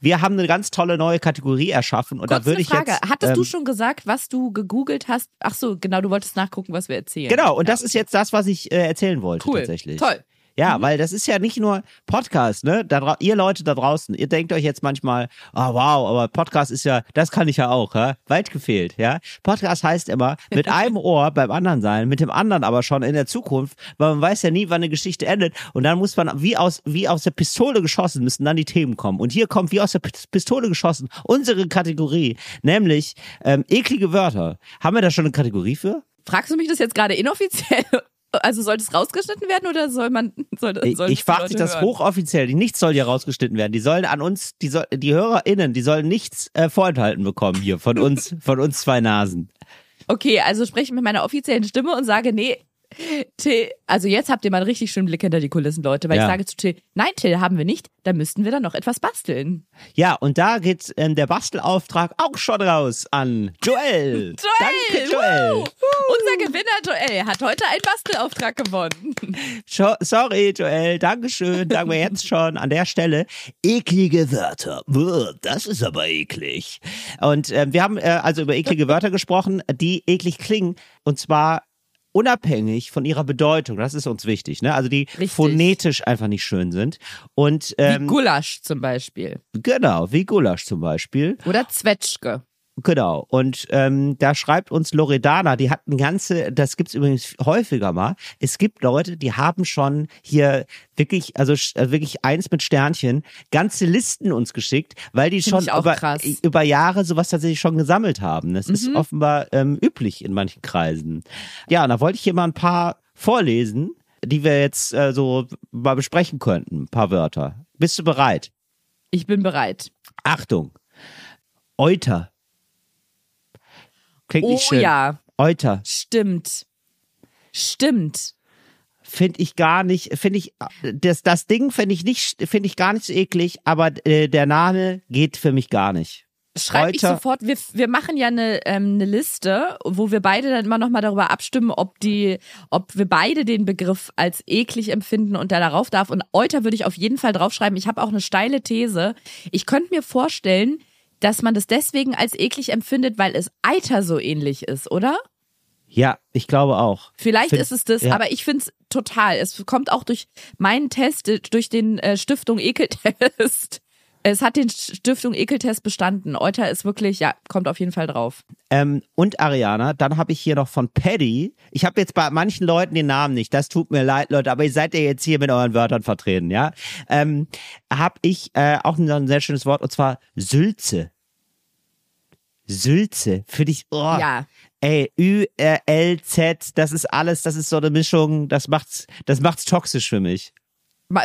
wir haben eine ganz tolle neue Kategorie erschaffen und Kurz da würde ich Frage. jetzt. Hattest du ähm, schon gesagt, was du gegoogelt hast? Ach so, genau, du wolltest nachgucken, was wir erzählen. Genau, und das ist jetzt das, was ich äh, erzählen wollte cool. tatsächlich. Toll. Ja, weil das ist ja nicht nur Podcast, ne? Da, ihr Leute da draußen, ihr denkt euch jetzt manchmal, oh wow, aber Podcast ist ja, das kann ich ja auch, ja? Weit gefehlt, ja? Podcast heißt immer, mit einem Ohr beim anderen sein, mit dem anderen aber schon in der Zukunft, weil man weiß ja nie, wann eine Geschichte endet. Und dann muss man wie aus, wie aus der Pistole geschossen, müssen dann die Themen kommen. Und hier kommt wie aus der Pistole geschossen unsere Kategorie, nämlich ähm, eklige Wörter. Haben wir da schon eine Kategorie für? Fragst du mich das jetzt gerade inoffiziell? Also sollte es rausgeschnitten werden oder soll man soll, Ich, sollen ich frage dich das hören? hochoffiziell. Die nichts soll hier rausgeschnitten werden. Die sollen an uns, die, soll, die HörerInnen, die sollen nichts äh, vorenthalten bekommen hier von uns, von uns zwei Nasen. Okay, also spreche ich mit meiner offiziellen Stimme und sage, nee, Till, also jetzt habt ihr mal einen richtig schönen Blick hinter die Kulissen, Leute, weil Ja. ich sage zu Till, nein, Till, haben wir nicht, da müssten wir dann noch etwas basteln. Ja, und da geht ähm, der Bastelauftrag auch schon raus an Joel. Joel! Danke, Joel. Woo! Unser Gewinner Joel hat heute einen Bastelauftrag gewonnen. Scho- Sorry, Joel. Dankeschön. Sagen wir jetzt schon an der Stelle. Eklige Wörter. Das ist aber eklig. Und ähm, wir haben äh, also über eklige Wörter gesprochen, die eklig klingen. Und zwar unabhängig von ihrer Bedeutung. Das ist uns wichtig. Ne? Also die Richtig. phonetisch einfach nicht schön sind. Und Wie ähm, Gulasch zum Beispiel. genau, wie Gulasch zum Beispiel. Oder Zwetschge. Genau. Und ähm, da schreibt uns Loredana, die hat ein ganze, das gibt's übrigens häufiger mal. Es gibt Leute, die haben schon hier wirklich, also äh, wirklich eins mit Sternchen, ganze Listen uns geschickt, weil die Find schon über, krass. über Jahre sowas tatsächlich schon gesammelt haben. Das ist Mhm. offenbar ähm, üblich in manchen Kreisen. Ja, und da wollte ich hier mal ein paar vorlesen, die wir jetzt äh, so mal besprechen könnten. Ein paar Wörter. Bist du bereit? Ich bin bereit. Achtung. Euter. Klingt Oh nicht schön. ja, Euter. stimmt. Stimmt. finde ich gar nicht, finde ich, das, das Ding finde ich nicht, finde ich gar nicht so eklig, aber äh, der Name geht für mich gar nicht. Schreibe ich sofort. Wir, wir machen ja eine, ähm, eine Liste, wo wir beide dann immer noch mal darüber abstimmen, ob die, ob wir beide den Begriff als eklig empfinden und der darauf darf. Und Euter würde ich auf jeden Fall draufschreiben. Ich habe auch eine steile These. Ich könnte mir vorstellen, dass man das deswegen als eklig empfindet, weil es Eiter so ähnlich ist, oder? Ja, ich glaube auch. Vielleicht Find- ist es das, ja. aber ich finde es total. Es kommt auch durch meinen Test, äh, durch den äh, Stiftung Ekeltest. Es hat den Stiftung Ekeltest bestanden. Euter ist wirklich, ja, kommt auf jeden Fall drauf. Ähm, und Ariana, dann habe ich hier noch von Paddy. Ich habe jetzt bei manchen Leuten den Namen nicht. Das tut mir leid, Leute, aber ihr seid ja jetzt hier mit euren Wörtern vertreten, ja? Ähm, habe ich äh, auch ein, ein sehr schönes Wort und zwar Sülze. Sülze, finde ich. Oh, Ja. Ey, Ü, R, L, Z, das ist alles, das ist so eine Mischung, das macht's, das macht's toxisch für mich.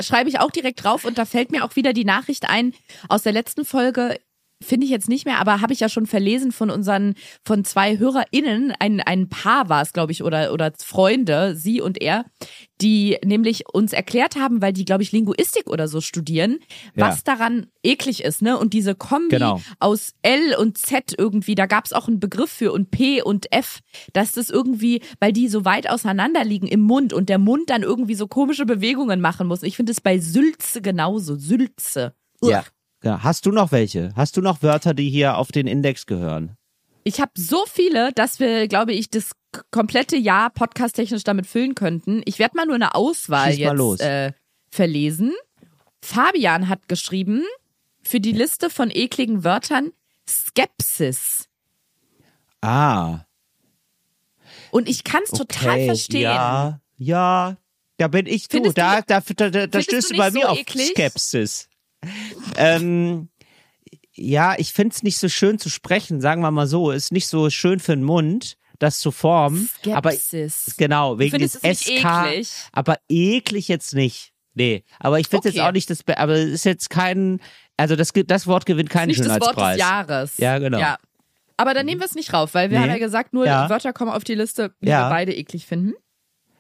Schreibe ich auch direkt drauf und da fällt mir auch wieder die Nachricht ein aus der letzten Folge. Finde ich jetzt nicht mehr, aber habe ich ja schon verlesen von unseren, von zwei HörerInnen, ein, ein Paar war es, glaube ich, oder, oder Freunde, sie und er, die nämlich uns erklärt haben, weil die, glaube ich, Linguistik oder so studieren, Ja. was daran eklig ist, ne? Und diese Kombi Genau. aus L und Z irgendwie, da gab es auch einen Begriff für und P und F, dass das irgendwie, weil die so weit auseinander liegen im Mund und der Mund dann irgendwie so komische Bewegungen machen muss. Ich finde es bei Sülze genauso. Sülze. Uah. Ja. Ja. Hast du noch welche? Hast du noch Wörter, die hier auf den Index gehören? Ich habe so viele, dass wir, glaube ich, das komplette Jahr podcasttechnisch damit füllen könnten. Ich werde mal nur eine Auswahl jetzt äh, verlesen. Fabian hat geschrieben, für die Liste von ekligen Wörtern Skepsis. Ah. Und ich kann es total okay. verstehen. Ja, ja. Da bin ich du. Da, du- da, da, da, stößt du bei nicht mir so auf eklig? Skepsis. Ähm, ja, ich find's nicht so schön zu sprechen, sagen wir mal so. Ist nicht so schön für den Mund, das zu formen. Aber Skepsis. genau, wegen des es SK. eklig? Aber eklig jetzt nicht. Nee, aber ich finde Okay. jetzt auch nicht das, Be- aber es ist jetzt kein, also das, das Wort gewinnt keinen nicht das Wort Schönheitspreis. des Jahres. Ja, genau. Ja. Aber dann nehmen wir es nicht rauf, weil wir Nee. haben ja gesagt, nur Ja. Wörter kommen auf die Liste, die Ja. wir beide eklig finden.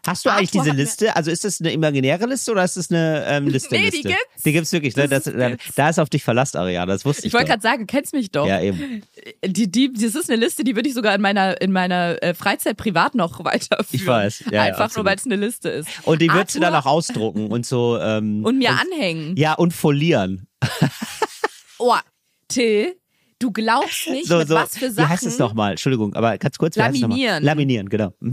Hast du eigentlich diese Liste? Also ist das eine imaginäre Liste oder ist das eine ähm, Liste? Nee, die gibt's. Die gibt's wirklich. Ne? Das Das, ist- da, ist auf dich Verlass, Ariana. Das wusste ich. Ich wollte gerade sagen, du kennst mich doch. Ja, eben. Die, die, das ist eine Liste, die würde ich sogar in meiner, in meiner äh, Freizeit privat noch weiterführen. Ich weiß. Ja, ja, Einfach nur, absolut. weil es eine Liste ist. Und die würdest du dann auch ausdrucken und so. Ähm, Und mir anhängen. ja, und folieren. Oh, Till, du glaubst nicht, So, mit so. was für Sachen. Wie heißt es nochmal? Entschuldigung, aber ganz kurz. Laminieren. Laminieren, genau. Mhm.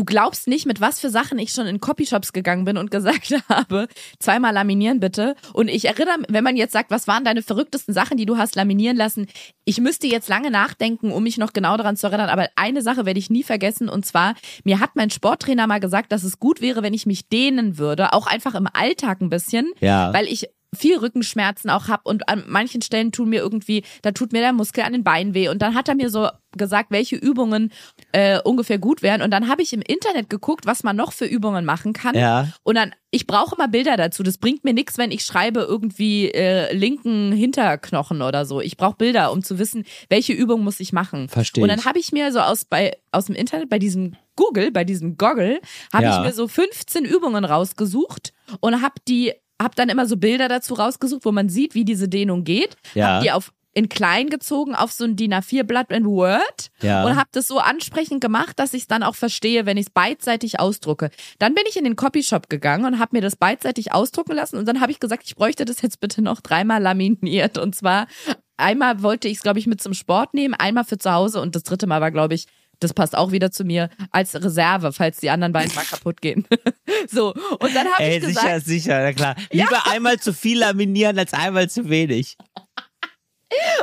Du glaubst nicht, mit was für Sachen ich schon in Copyshops gegangen bin und gesagt habe, zweimal laminieren bitte. Und ich erinnere, wenn man jetzt sagt, was waren deine verrücktesten Sachen, die du hast laminieren lassen? Ich müsste jetzt lange nachdenken, um mich noch genau daran zu erinnern. Aber eine Sache werde ich nie vergessen. Und zwar, mir hat mein Sporttrainer mal gesagt, dass es gut wäre, wenn ich mich dehnen würde. Auch einfach im Alltag ein bisschen. Ja. Weil ich viel Rückenschmerzen auch hab und an manchen Stellen tun mir irgendwie, da tut mir der Muskel an den Beinen weh und dann hat er mir so gesagt, welche Übungen äh, ungefähr gut wären und dann habe ich im Internet geguckt, was man noch für Übungen machen kann Ja. und dann, ich brauche immer Bilder dazu, das bringt mir nichts, wenn ich schreibe irgendwie äh, linken Hinterknochen oder so, ich brauche Bilder, um zu wissen, welche Übung muss ich machen. Versteh Und dann habe ich mir so aus, bei, aus dem Internet, bei diesem Google, bei diesem Goggle, habe Ja. ich mir so 15 Übungen rausgesucht und habe die hab dann immer so Bilder dazu rausgesucht, wo man sieht, wie diese Dehnung geht. Ja. Hab die auf in klein gezogen auf so ein DIN A4-Blatt in Word Ja. und habe das so ansprechend gemacht, dass ich es dann auch verstehe, wenn ich es beidseitig ausdrucke. Dann bin ich in den Copyshop gegangen und habe mir das beidseitig ausdrucken lassen und dann habe ich gesagt, ich bräuchte das jetzt bitte noch dreimal laminiert und zwar einmal wollte ich es glaube ich mit zum Sport nehmen, einmal für zu Hause und das dritte Mal war glaube ich das passt auch wieder zu mir als Reserve, falls die anderen beiden mal kaputt gehen. so, und dann habe ich gesagt, sicher, sicher, na klar. Lieber einmal zu viel laminieren als einmal zu wenig.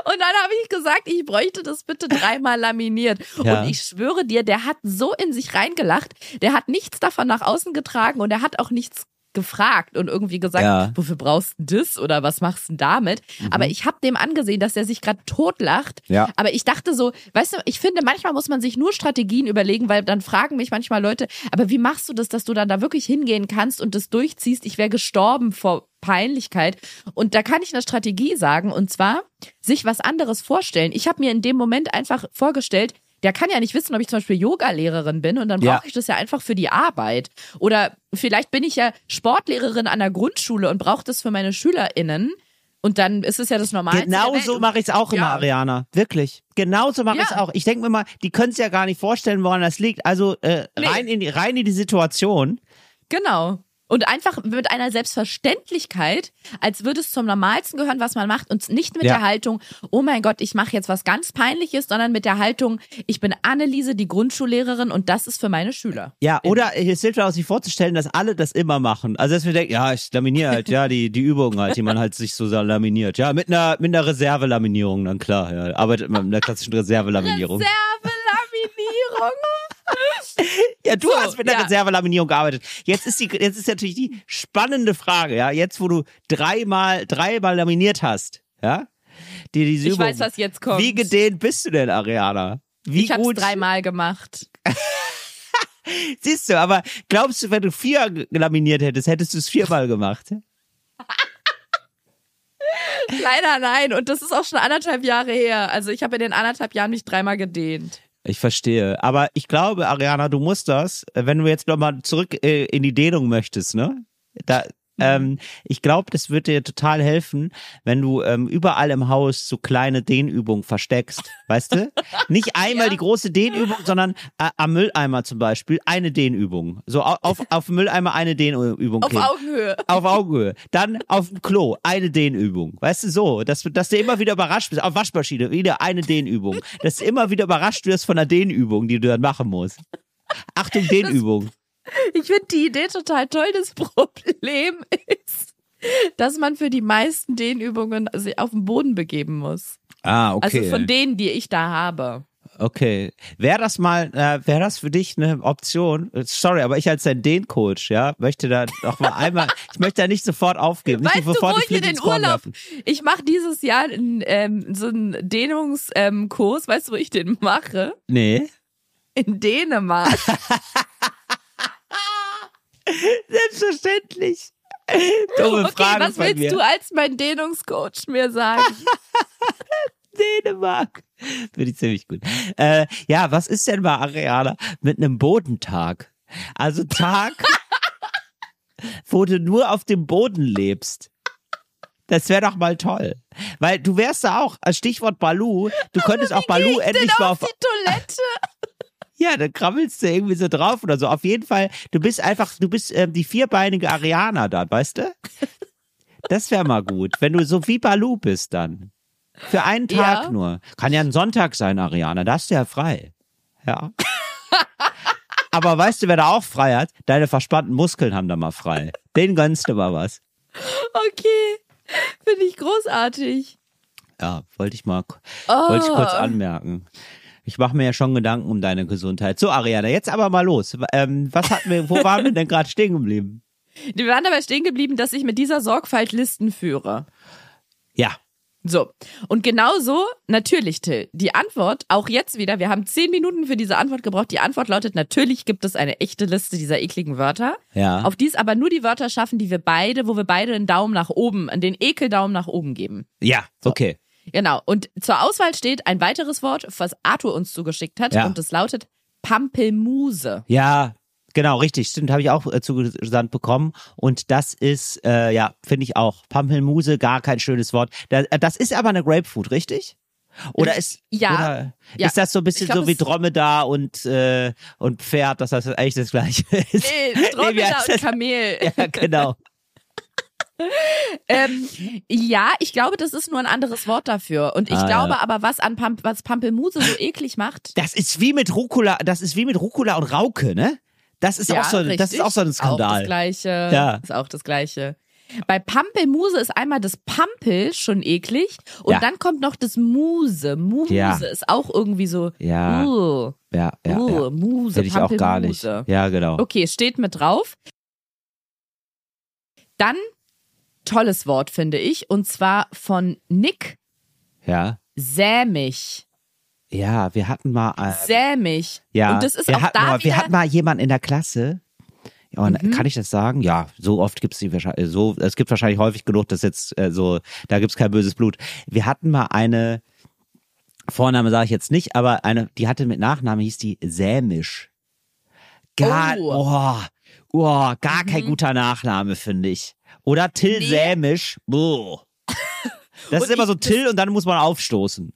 Und dann habe ich gesagt, ich bräuchte das bitte dreimal laminiert. Ja. Und ich schwöre dir, der hat so in sich reingelacht. Der hat nichts davon nach außen getragen und er hat auch nichts gefragt und irgendwie gesagt, Ja. wofür brauchst du das oder was machst du damit? Aber ich habe dem angesehen, dass er sich gerade totlacht. Ja. Aber ich dachte so, weißt du, ich finde, manchmal muss man sich nur Strategien überlegen, weil dann fragen mich manchmal Leute, aber wie machst du das, dass du dann da wirklich hingehen kannst und das durchziehst? Ich wäre gestorben vor Peinlichkeit. Und da kann ich eine Strategie sagen, und zwar sich was anderes vorstellen. Ich habe mir in dem Moment einfach vorgestellt, der kann ja nicht wissen, ob ich zum Beispiel Yoga-Lehrerin bin und dann Ja. brauche ich das ja einfach für die Arbeit. Oder vielleicht bin ich ja Sportlehrerin an der Grundschule und brauche das für meine SchülerInnen. Und dann ist es ja das Normalste. Genau der Welt. so mache ich es auch immer, Ja. Ariana. Wirklich. Genau so mache Ja. ich es auch. Ich denke mir mal, die können es ja gar nicht vorstellen, woran das liegt. Also äh, Nee. rein, in die, rein in die Situation. Genau. Und einfach mit einer Selbstverständlichkeit, als würde es zum Normalsten gehören, was man macht. Und nicht mit Ja. der Haltung, oh mein Gott, ich mache jetzt was ganz Peinliches, sondern mit der Haltung, ich bin Anneliese, die Grundschullehrerin und das ist für meine Schüler. Ja, oder es hilft auch, sich vorzustellen, dass alle das immer machen. Also dass wir denken, ja, ich laminiere halt, ja, die, die Übungen halt, die man halt sich so laminiert. Ja, mit einer, mit einer Reservelaminierung, dann klar, ja. Arbeitet man mit einer klassischen Reservelaminierung. Reservelaminierung. Ja, du So, hast mit der ja. Reservelaminierung gearbeitet. Jetzt ist die, jetzt ist natürlich die spannende Frage, ja, jetzt wo du dreimal, dreimal laminiert hast, ja, dir diese Ich Übung. weiß, was jetzt kommt. Wie gedehnt bist du denn, Ariana? Wie ich habe es gut? dreimal gemacht. Siehst du, aber glaubst du, wenn du vier laminiert hättest, hättest du es viermal gemacht? Leider nein. Und das ist auch schon anderthalb Jahre her. Also ich habe in den anderthalb Jahren mich dreimal gedehnt. Ich verstehe. Aber ich glaube, Ariana, du musst das, äh, wenn du jetzt nochmal zurück äh, in die Dehnung möchtest, ne? Da, ähm, ich glaube, das wird dir total helfen, wenn du ähm, überall im Haus so kleine Dehnübungen versteckst, weißt du? Nicht einmal Ja. die große Dehnübung, sondern äh, am Mülleimer zum Beispiel eine Dehnübung. So au- auf, auf Mülleimer eine Dehnübung. Auf. Augenhöhe. Auf Augenhöhe. Dann auf dem Klo eine Dehnübung. Weißt du, so, dass, du- dass du immer wieder überrascht bist. Auf Waschmaschine wieder eine Dehnübung. Dass du immer wieder überrascht wirst von der Dehnübung, die du dann machen musst. Achtung, Dehnübung. Ich finde die Idee total toll. Das Problem ist, dass man für die meisten Dehnübungen sich auf den Boden begeben muss. Ah, okay. Also von denen, die ich da habe. okay. Wäre das mal, äh, wäre das für dich eine Option? Äh, Sorry, aber ich als dein Dehncoach, ja, möchte da noch mal einmal, ich möchte da nicht sofort aufgeben. Nicht Weißt du, sofort wo ich in Flinte den Urlaub, werfen. ich mache dieses Jahr einen, ähm, so einen Dehnungskurs, ähm, weißt du, wo ich den mache? Nee. In Dänemark. Selbstverständlich. Dumme Okay, Frage was willst mir. du als mein Dehnungscoach mir sagen? Dänemark. Finde ich ziemlich gut. Äh, ja, was ist denn bei Ariana mit einem Bodentag? Also Tag, wo du nur auf dem Boden lebst. Das wäre doch mal toll. Weil du wärst da auch, als Stichwort Balu, du könntest auch Balu endlich mal auf, auf die Toilette. Ja, dann krabbelst du irgendwie so drauf oder so. Auf jeden Fall, du bist einfach, du bist ähm, die vierbeinige Ariana da, weißt du? Das wäre mal gut, wenn du so wie Balu bist dann. Für einen Tag Ja. nur. Kann ja ein Sonntag sein, Ariana, da hast du ja frei. Ja. Aber weißt du, wer da auch frei hat? Deine verspannten Muskeln haben da mal frei. Den gönnst du mal was. Okay. Finde ich großartig. Ja, wollte ich mal, Oh. wollte ich kurz anmerken. Ich mache mir ja schon Gedanken um deine Gesundheit. So, Ariana, jetzt aber mal los. Ähm, was hatten wir, wo waren wir denn gerade stehen geblieben? Wir waren dabei stehen geblieben, dass ich mit dieser Sorgfalt Listen führe. Ja, So. Und genau so, natürlich, Till, die Antwort, auch jetzt wieder, wir haben zehn Minuten für diese Antwort gebraucht. Die Antwort lautet, natürlich gibt es eine echte Liste dieser ekligen Wörter. Ja. Auf die es aber nur die Wörter schaffen, die wir beide, wo wir beide einen Daumen nach oben, den Ekeldaumen nach oben geben. ja, okay. Genau. Und zur Auswahl steht ein weiteres Wort, was Arthur uns zugeschickt hat. Ja. Und es lautet Pampelmuse. Ja, genau, richtig. Stimmt, habe ich auch äh, zugesandt bekommen. Und das ist, äh, ja, finde ich auch. Pampelmuse, gar kein schönes Wort. Da, äh, das ist aber eine Grapefruit, richtig? Oder ist, Ja. oder Ja. ist das so ein bisschen glaub, so wie Dromedar und, äh, und Pferd, dass das eigentlich das gleiche ist? Nee, Dromedar heißt und das? Kamel. Ja, genau. Ähm, ja, ich glaube, das ist nur ein anderes Wort dafür. Und ich Ah, glaube ja. aber, was an Pamp was Pampelmuse so eklig macht. Das ist wie mit Rucola, das ist wie mit Rucola und Rauke, ne? Das ist ja, auch so, das ist richtig. auch so ein Auch das Skandal. Gleiche. Ja. Ist auch das Gleiche. Bei Pampelmuse ist einmal das Pampel schon eklig und Ja. dann kommt noch das Muse. Muse Ja. ist auch irgendwie so. Ja. Uh, Ja, ja, uh, ja. Muse, Hätte ich auch gar nicht. Ja, genau. Okay, steht mit drauf. Dann tolles Wort, finde ich, und zwar von Nick Ja. sämig. Ja, wir hatten mal, äh, Sämig. Ja, Und das ist wir auch hatten da mal, wieder, wir hatten mal jemanden in der Klasse. Und Mhm. kann ich das sagen? Ja, so oft gibt's die wahrscheinlich, so, es gibt wahrscheinlich häufig genug, dass jetzt äh, so, da gibt's kein böses Blut. Wir hatten mal eine, Vorname sage ich jetzt nicht, aber eine, die hatte mit Nachname hieß die Sämisch. Gar, Oh. oh, oh, gar kein guter Nachname, finde ich. Oder Till Nee. Sämisch. Boah. Das ist immer so Till und dann muss man aufstoßen.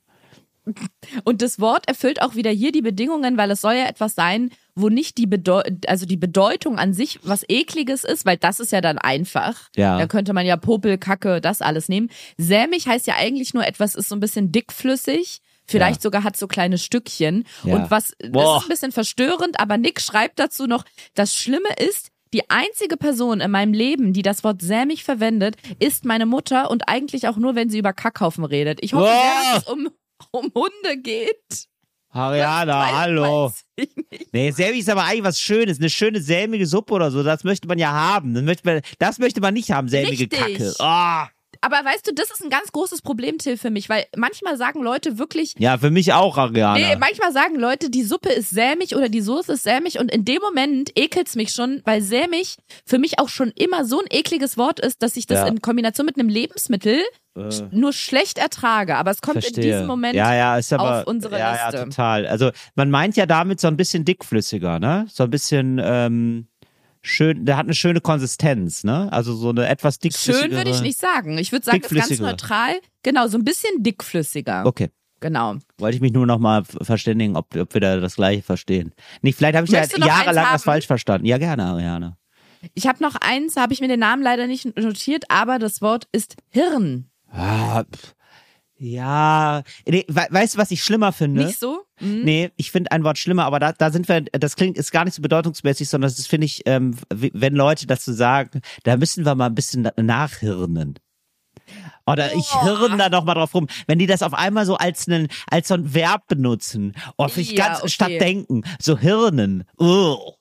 Und das Wort erfüllt auch wieder hier die Bedingungen, weil es soll ja etwas sein, wo nicht die Bedeu also die Bedeutung an sich was ekliges ist, weil das ist ja dann einfach. Ja. Da könnte man ja Popel, Kacke, das alles nehmen. Sämig heißt ja eigentlich nur etwas ist so ein bisschen dickflüssig. Vielleicht sogar hat so kleine Stückchen. Ja. Und was, das Boah. ist ein bisschen verstörend, aber Nick schreibt dazu noch, das Schlimme ist, die einzige Person in meinem Leben, die das Wort sämig verwendet, ist meine Mutter und eigentlich auch nur, wenn sie über Kackhaufen redet. Ich hoffe sehr, dass es um, um Hunde geht. Ariana, Weiß- hallo. weiß. Nee, sämig ist aber eigentlich was Schönes. Eine schöne sämige Suppe oder so, das möchte man ja haben. Das möchte man, das möchte man nicht haben, sämige Richtig. Kacke. Ah. Aber weißt du, das ist ein ganz großes Problem, Till, für mich, weil manchmal sagen Leute wirklich, Ja, für mich auch, Ariana. Nee, manchmal sagen Leute, die Suppe ist sämig oder die Soße ist sämig und in dem Moment ekelt's mich schon, weil sämig für mich auch schon immer so ein ekliges Wort ist, dass ich das Ja. in Kombination mit einem Lebensmittel sch- nur schlecht ertrage. Aber es kommt in Verstehe. diesem Moment ja, ja, ist aber, auf unsere ja, Liste. Ja, total. Also man meint ja damit so ein bisschen dickflüssiger, ne? So ein bisschen ähm, schön, der hat eine schöne Konsistenz, ne? Also so eine etwas dickflüssige. Schön würde ich nicht sagen. Ich würde sagen, ist ganz neutral. Genau, so ein bisschen dickflüssiger. Okay. Genau. Wollte ich mich nur noch mal verständigen, ob, ob wir da das gleiche verstehen. Nicht, vielleicht habe ich ja Möchtest noch jahrelang das haben? falsch verstanden. Ja, gerne, Ariane. Ich habe noch eins, habe ich mir den Namen leider nicht notiert, aber das Wort ist Hirn. Ah, ja, nee, we weißt du, was ich schlimmer finde? Nicht so? Mhm. Nee, ich finde ein Wort schlimmer, aber da, da sind wir, das klingt, ist gar nicht so bedeutungsmäßig, sondern das finde ich, ähm, wenn Leute dazu sagen, da müssen wir mal ein bisschen na- nachhirnen. Oder ich hirn da noch mal drauf rum. Wenn die das auf einmal so als einen, als so ein Verb benutzen. Oh, ich Ja, ganz, okay. statt denken. So hirnen. Oh.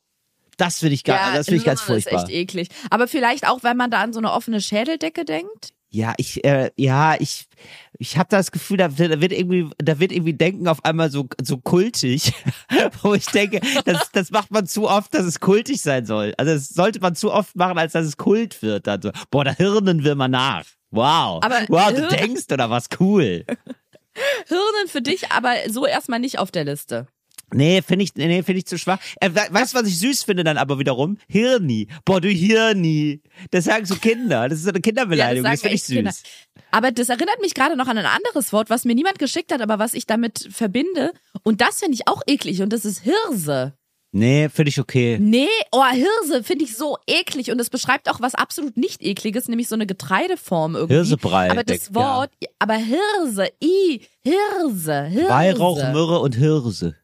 Das finde ich, ga- das finde ich ganz das furchtbar. ist echt eklig. Aber vielleicht auch, wenn man da an so eine offene Schädeldecke denkt. Ja, ich, äh, ja, ich, ich habe das Gefühl, da wird, da wird irgendwie, da wird irgendwie Denken auf einmal so, so kultig, wo ich denke, das, das macht man zu oft, dass es kultig sein soll. Also das sollte man zu oft machen, als dass es Kult wird. Dann so, boah, da hirnen wir mal nach. Wow. Aber wow, du denkst oder was? Cool. Hirnen für dich, aber so erstmal nicht auf der Liste. Nee, finde ich, nee, finde ich zu schwach. Äh, we- weißt du, was ich süß finde dann aber wiederum? Hirni. Boah, du Hirni. Das sagen so Kinder. Das ist so eine Kinderbeleidigung. Ja, das finde ich echt Kinder. süß. Aber das erinnert mich gerade noch an ein anderes Wort, was mir niemand geschickt hat, aber was ich damit verbinde. Und das finde ich auch eklig und das ist Hirse. Nee, finde ich okay. Nee, oh, Hirse finde ich so eklig und es beschreibt auch was absolut nicht ekliges, nämlich so eine Getreideform irgendwie. Hirsebrei, Aber das Wort, aber Hirse, i, Hirse, Hirse. Weihrauch, Myrrhe und Hirse.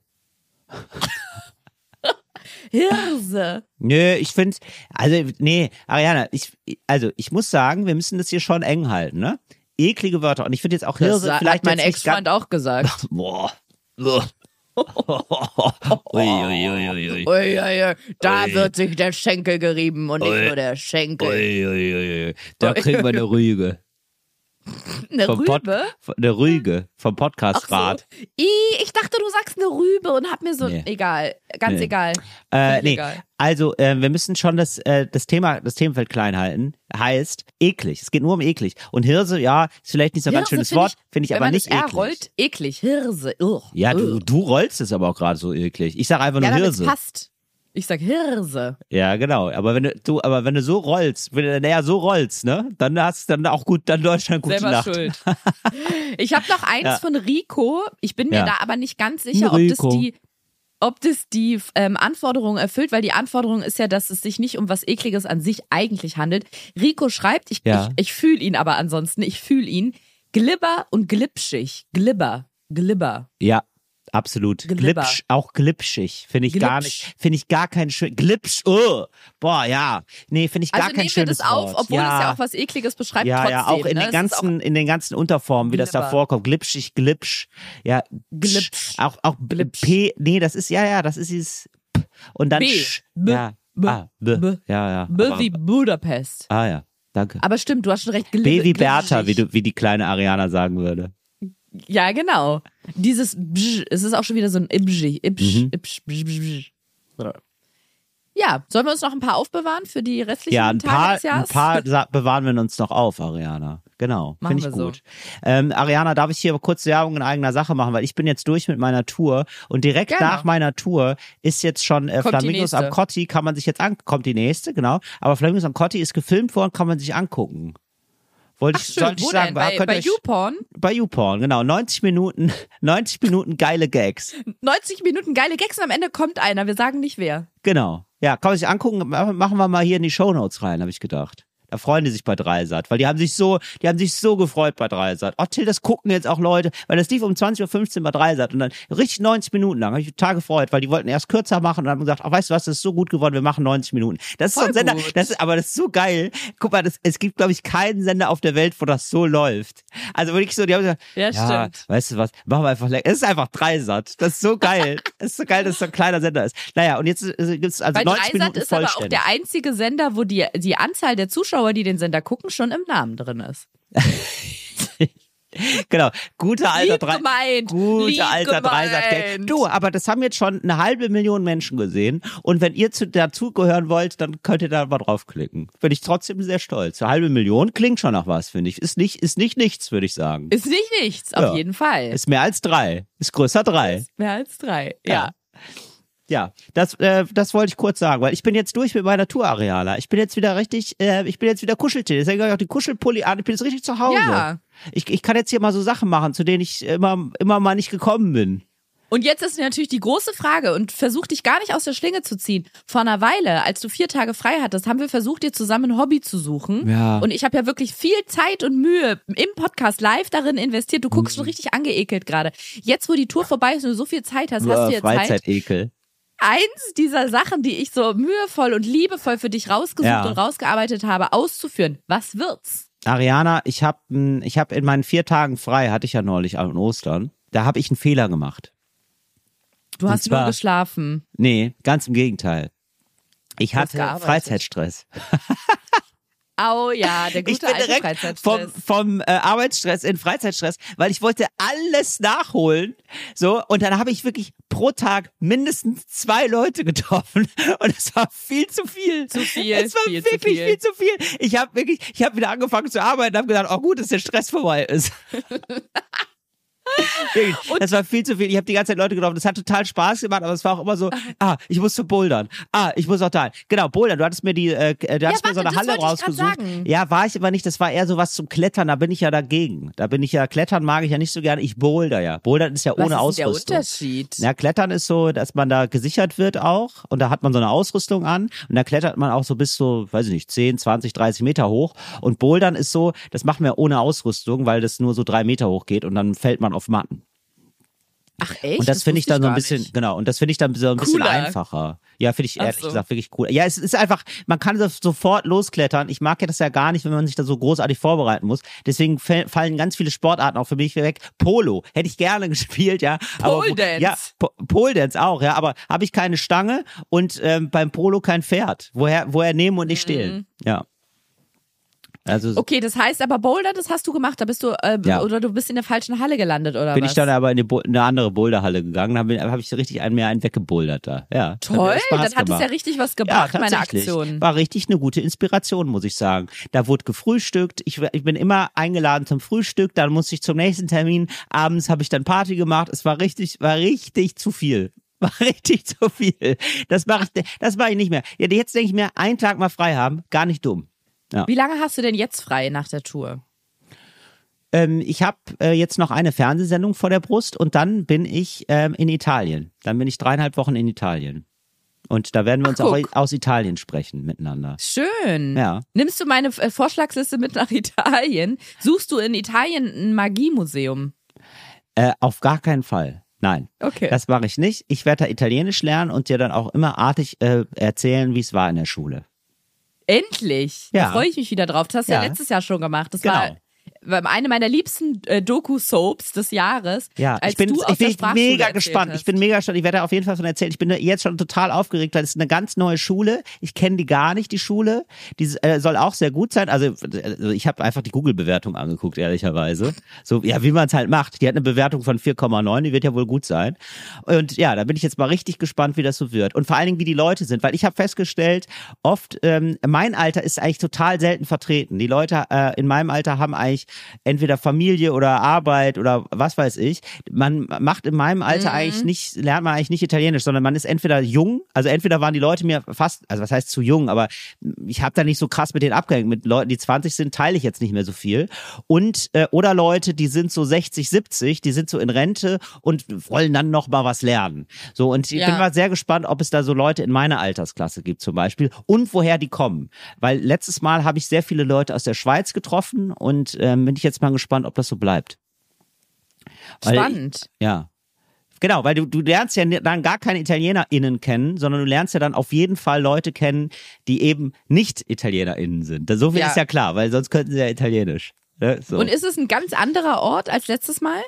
Hirse. Nö, ich finde, also, nee, Ariana, ich, also, ich muss sagen, wir müssen das hier schon eng halten, ne? Eklige Wörter. Und ich finde jetzt auch Das Hirse hat vielleicht mein jetzt nicht Ex-Freund auch gesagt. boah. Ugh. ui, ui, ui, ui, ui. Ui, ui, ui, da Ui. wird sich der Schenkel gerieben und nicht Ui. nur der Schenkel. Ui. Da kriegen wir eine Rüge. Eine Vom Pod- Rübe? Eine Rüge vom Podcast-Rat. so. Ich dachte, du sagst eine Rübe und hab mir so, Nee. egal, ganz Nee. egal. Äh, nee, egal. also äh, wir müssen schon das, äh, das Thema, das Themenfeld klein halten. Heißt eklig. Es geht nur um eklig. Und Hirse, ja, ist vielleicht nicht so ein ganz schönes find Wort, finde ich aber nicht eklig. rollt, eklig. Hirse. Ugh. Ja, du, du rollst es aber auch gerade so eklig. Ich sage einfach nur ja, Hirse. passt. Ich sag Hirse. Ja, genau. Aber wenn du, du, aber wenn du so rollst, wenn du näher so rollst, ne, dann hast du dann auch gut, dann Deutschland gute Selber Nacht. schuld. Ich habe noch eins Ja. von Rico. Ich bin mir Ja. da aber nicht ganz sicher, ob das Rico. die ob das die ähm, Anforderungen erfüllt, weil die Anforderung ist ja, dass es sich nicht um was Ekliges an sich eigentlich handelt. Rico schreibt, ich, Ja. ich, ich fühle ihn aber ansonsten, ich fühle ihn, glibber und glitschig. Glibber, glibber. Ja, absolut. Glibber. Glipsch, auch glitschig. Finde ich gar Glitsch. nicht. Finde ich gar kein schön. Glitsch, oh. Boah, ja. Nee, finde ich gar Also kein nehmen wir schönes das auf, Wort. obwohl ja. es ja auch was Ekliges beschreibt. ja, trotzdem, ja, auch in ne? den ganzen, in den ganzen Unterformen, wie das da Glibber. vorkommt. Glitschig, glitsch. Ja. Glitsch. Auch, auch Glitsch. P, nee, das ist, ja, ja, das ist dieses P. Und dann B. Sch. B. Ja. B. Ah, B. B. Ja, ja. B wie Budapest. Ah, ja. Danke. Aber stimmt, du hast schon recht. Glib B wie Bertha, wie, du, wie die kleine Ariana sagen würde. Ja, genau. Dieses Bsch, es ist auch schon wieder so ein Ibsch, Ibsch, Mhm. Ibsch, Bsch, Bsch, Bsch. Ja, sollen wir uns noch ein paar aufbewahren für die restlichen Ja, ein Tage paar, des ein paar bewahren wir uns noch auf, Ariana. Genau, finde ich wir so. gut. Ähm, Ariana, darf ich hier kurz Werbung in eigener Sache machen, weil ich bin jetzt durch mit meiner Tour und direkt Gerne. nach meiner Tour ist jetzt schon äh, Flamingos am Cotti, kann man sich jetzt an, kommt die nächste, genau. Aber Flamingos am Cotti ist gefilmt worden, kann man sich angucken. Wollte Ach ich, schön, sollte ich sagen, denn? Bei, könnt bei euch- YouPorn? bei YouPorn, genau. 90 Minuten, 90 Minuten geile Gags. 90 Minuten geile Gags und am Ende kommt einer. Wir sagen nicht wer. Genau. Ja, kann man sich angucken, machen wir mal hier in die Shownotes rein, habe ich gedacht. Da freuen die sich bei Dreisat, weil die haben sich so, die haben sich so gefreut bei Dreisat. Oh, Till, das gucken jetzt auch Leute, weil das lief um 20.15 Uhr bei Dreisat und dann richtig 90 Minuten lang. Habe ich total gefreut, weil die wollten erst kürzer machen und haben gesagt, ach, weißt du was, das ist so gut geworden, wir machen 90 Minuten. Das ist so ein Sender, das ist, aber das ist so geil. Guck mal, das, es gibt, glaube ich, keinen Sender auf der Welt, wo das so läuft. Also wirklich so, die haben gesagt, Ja, ja, stimmt. weißt du was, machen wir einfach lecker. Es ist einfach Dreisat. Das ist so geil. Es ist so geil, dass es so ein kleiner Sender ist. Naja, und jetzt äh, gibt's also Bei 90 Dreisat Minuten ist aber auch der einzige Sender, wo die, die Anzahl der Zuschauer, die den Sender gucken, schon im Namen drin ist. Genau, guter alter Drei- gemeint, guter lieb alter gemeint. Dreisat. Du, aber das haben jetzt schon eine halbe Million Menschen gesehen und wenn ihr zu, dazugehören wollt, dann könnt ihr da mal draufklicken. Bin ich trotzdem sehr stolz. Eine halbe Million klingt schon nach was, finde ich. Ist nicht, ist nicht nichts, würde ich sagen. Ist nicht nichts, auf Ja. jeden Fall. Ist mehr als drei. Ist größer drei. mehr als drei. Ja. Ja. Ja, das, äh, das wollte ich kurz sagen, weil ich bin jetzt durch mit meiner Tour, Areala. Ich bin jetzt wieder richtig, äh, ich bin jetzt wieder Kuscheltier. Deswegen habe ich auch die Kuschelpulli an. Ich bin jetzt richtig zu Hause. Ja. Ich, ich kann jetzt hier mal so Sachen machen, zu denen ich immer, immer mal nicht gekommen bin. Und jetzt ist natürlich die große Frage und versuch dich gar nicht aus der Schlinge zu ziehen. Vor einer Weile, als du vier Tage frei hattest, haben wir versucht, dir zusammen ein Hobby zu suchen. Ja. Und ich habe ja wirklich viel Zeit und Mühe im Podcast live darin investiert. Du Mhm. guckst schon richtig angeekelt gerade. Jetzt, wo die Tour vorbei ist und du so viel Zeit hast, hast du jetzt Zeit, Freizeitekel. Eins dieser Sachen, die ich so mühevoll und liebevoll für dich rausgesucht Ja. und rausgearbeitet habe, auszuführen. Was wird's? Ariana, ich habe ich hab in meinen vier Tagen frei, hatte ich ja neulich an Ostern, da habe ich einen Fehler gemacht. Du Und hast zwar- nur geschlafen. Nee, ganz im Gegenteil. Ich hatte. Freizeitstress. Au ja, der Ich gute bin alte direkt vom, vom äh, Arbeitsstress in Freizeitstress, weil ich wollte alles nachholen. So, und dann habe ich wirklich pro Tag mindestens zwei Leute getroffen. Und es war viel zu viel. Zu viel, Es war viel zu wirklich viel. viel zu viel. Ich habe wirklich, ich habe wieder angefangen zu arbeiten und habe gedacht, oh gut, dass der Stress vorbei ist. Das war viel zu viel. Ich habe die ganze Zeit Leute getroffen. Das hat total Spaß gemacht, aber es war auch immer so, ah, ich muss zu bouldern. Ah, ich muss auch da. Genau, bouldern. Du hattest mir die, äh, du hattest mir so warte, eine Halle rausgesucht. Ja, war ich aber nicht. Das war eher so was zum Klettern. Da bin ich ja dagegen. Da bin ich ja, Klettern mag ich ja nicht so gerne. Ich boulder ja. Bouldern ist ja Was ohne ist Ausrüstung. der Unterschied? Ja, Klettern ist so, dass man da gesichert wird auch und da hat man so eine Ausrüstung an und da klettert man auch so bis so, weiß ich nicht, 10, 20, 30 Meter hoch und Bouldern ist so, das machen wir ohne Ausrüstung, weil das nur so drei Meter hoch geht und dann fällt man auf Matten. Ach echt? Und das, finde ich dann so ein bisschen, nicht. genau, und das finde ich dann so ein bisschen Cooler. einfacher. Ja, finde ich ehrlich so. gesagt wirklich cool. Ja, es ist einfach, man kann so- sofort losklettern. Ich mag ja das ja gar nicht, wenn man sich da so großartig vorbereiten muss. Deswegen fallen ganz viele Sportarten auch für mich weg. Polo hätte ich gerne gespielt, ja. Aber, Pole Dance. Ja, Po- Pole Dance auch, ja. Aber habe ich keine Stange und ähm, beim Polo kein Pferd. Woher, woher nehmen und nicht stehlen? Ja. Also. Okay, das heißt aber Boulder, das hast du gemacht, da bist du, äh, Ja. oder du bist in der falschen Halle gelandet, oder bin was? ich dann aber in eine, Bo- eine andere Boulderhalle gegangen, habe hab ich richtig einen mehr einen weggebouldert da. Ja. Hat Toll, Spaß dann hat es ja richtig was gebracht, meine tatsächlich. Aktion. War richtig eine gute Inspiration, muss ich sagen. Da wurde gefrühstückt. Ich, ich bin immer eingeladen zum Frühstück. Dann musste ich zum nächsten Termin. Abends habe ich dann Party gemacht. Es war richtig, war richtig zu viel. War richtig zu viel. Das mache ich, das mache ich nicht mehr. Ja, jetzt denke ich mir, einen Tag mal frei haben, gar nicht dumm. Wie lange hast du denn jetzt frei nach der Tour? Ähm, ich habe äh, jetzt noch eine Fernsehsendung vor der Brust und dann bin ich ähm, in Italien. Dann bin ich dreieinhalb Wochen in Italien. Und da werden wir uns Ach, auch aus Italien sprechen miteinander. Schön. Ja. Nimmst du meine äh, Vorschlagsliste mit nach Italien? Suchst du in Italien ein Magiemuseum? Äh, auf gar keinen Fall. Nein. Okay. Das mache ich nicht. Ich werde da Italienisch lernen und dir dann auch immer artig äh, erzählen, wie es war in der Schule. Endlich. Ja. Da freue ich mich wieder drauf. Das hast du ja. Ja. letztes Jahr schon gemacht. Das Genau. war eine meiner liebsten äh, Doku-Soaps des Jahres. Ja, ich bin, ich bin mega gespannt. Hast. Ich bin mega gespannt. Ich werde auf jeden Fall von erzählen. Ich bin jetzt schon total aufgeregt, weil es ist eine ganz neue Schule. Ich kenne die gar nicht, die Schule. Die äh, soll auch sehr gut sein. Also, also ich habe einfach die Google-Bewertung angeguckt, ehrlicherweise. So, ja, wie man es halt macht. Die hat eine Bewertung von 4,9, die wird ja wohl gut sein. Und ja, da bin ich jetzt mal richtig gespannt, wie das so wird. Und vor allen Dingen, wie die Leute sind, weil ich habe festgestellt, oft, ähm, mein Alter ist eigentlich total selten vertreten. Die Leute äh, in meinem Alter haben eigentlich entweder Familie oder Arbeit oder was weiß ich. Man macht in meinem Alter eigentlich nicht, lernt man eigentlich nicht Italienisch, sondern man ist entweder jung, also entweder waren die Leute mir fast, also was heißt zu jung, aber ich habe da nicht so krass mit denen abgehängt. Mit Leuten, die 20 sind, teile ich jetzt nicht mehr so viel. Und äh, oder Leute, die sind so 60, 70, die sind so in Rente und wollen dann noch mal was lernen. So und ich Ja. bin mal sehr gespannt, ob es da so Leute in meiner Altersklasse gibt zum Beispiel und woher die kommen. Weil letztes Mal habe ich sehr viele Leute aus der Schweiz getroffen und ähm, bin ich jetzt mal gespannt, ob das so bleibt. Weil Spannend. ja. Genau, weil du, du lernst ja dann gar keine ItalienerInnen kennen, sondern du lernst ja dann auf jeden Fall Leute kennen, die eben nicht ItalienerInnen sind. So viel Ja. ist ja klar, weil sonst könnten sie ja Italienisch. Ne? So. Und ist es ein ganz anderer Ort als letztes Mal?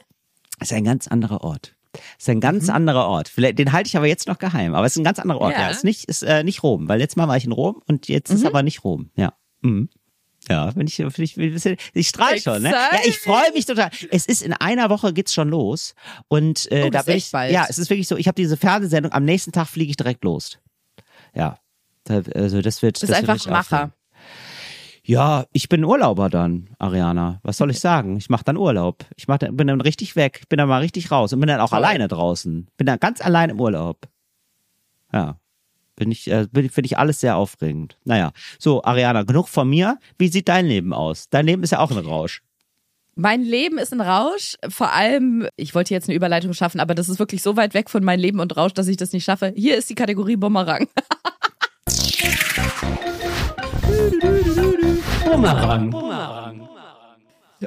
ist ein ganz anderer Ort. Ist ein ganz anderer Ort. Vielleicht, den halte ich aber jetzt noch geheim. Aber es ist ein ganz anderer Ort. Ja. Ja, ist nicht, ist äh, nicht Rom, weil letztes Mal war ich in Rom und jetzt ist aber nicht Rom. Ja. Mhm. Ja, bin ich, ich, ich, ich strahle schon, ne? Ja, ich freue mich total. Es ist in einer Woche geht's schon los und äh, Oh, da das ist bin ich, bald. ja, es ist wirklich so. Ich habe diese Fernsehsendung. Am nächsten Tag fliege ich direkt los. Ja, also das wird. Bist das wird einfach Macher. Ja, ich bin Urlauber dann, Ariana. Was soll ich sagen? Ich mache dann Urlaub. Ich mach, dann- bin dann richtig weg, bin dann mal richtig raus und bin dann auch Toll. alleine draußen. Bin dann ganz allein im Urlaub. Ja. Bin ich, äh, finde ich alles sehr aufregend. Naja, so, Ariana, genug von mir. Wie sieht dein Leben aus? Dein Leben ist ja auch ein Rausch. Mein Leben ist ein Rausch. Vor allem, ich wollte jetzt eine Überleitung schaffen, aber das ist wirklich so weit weg von meinem Leben und Rausch, dass ich das nicht schaffe. Hier ist die Kategorie Bumerang.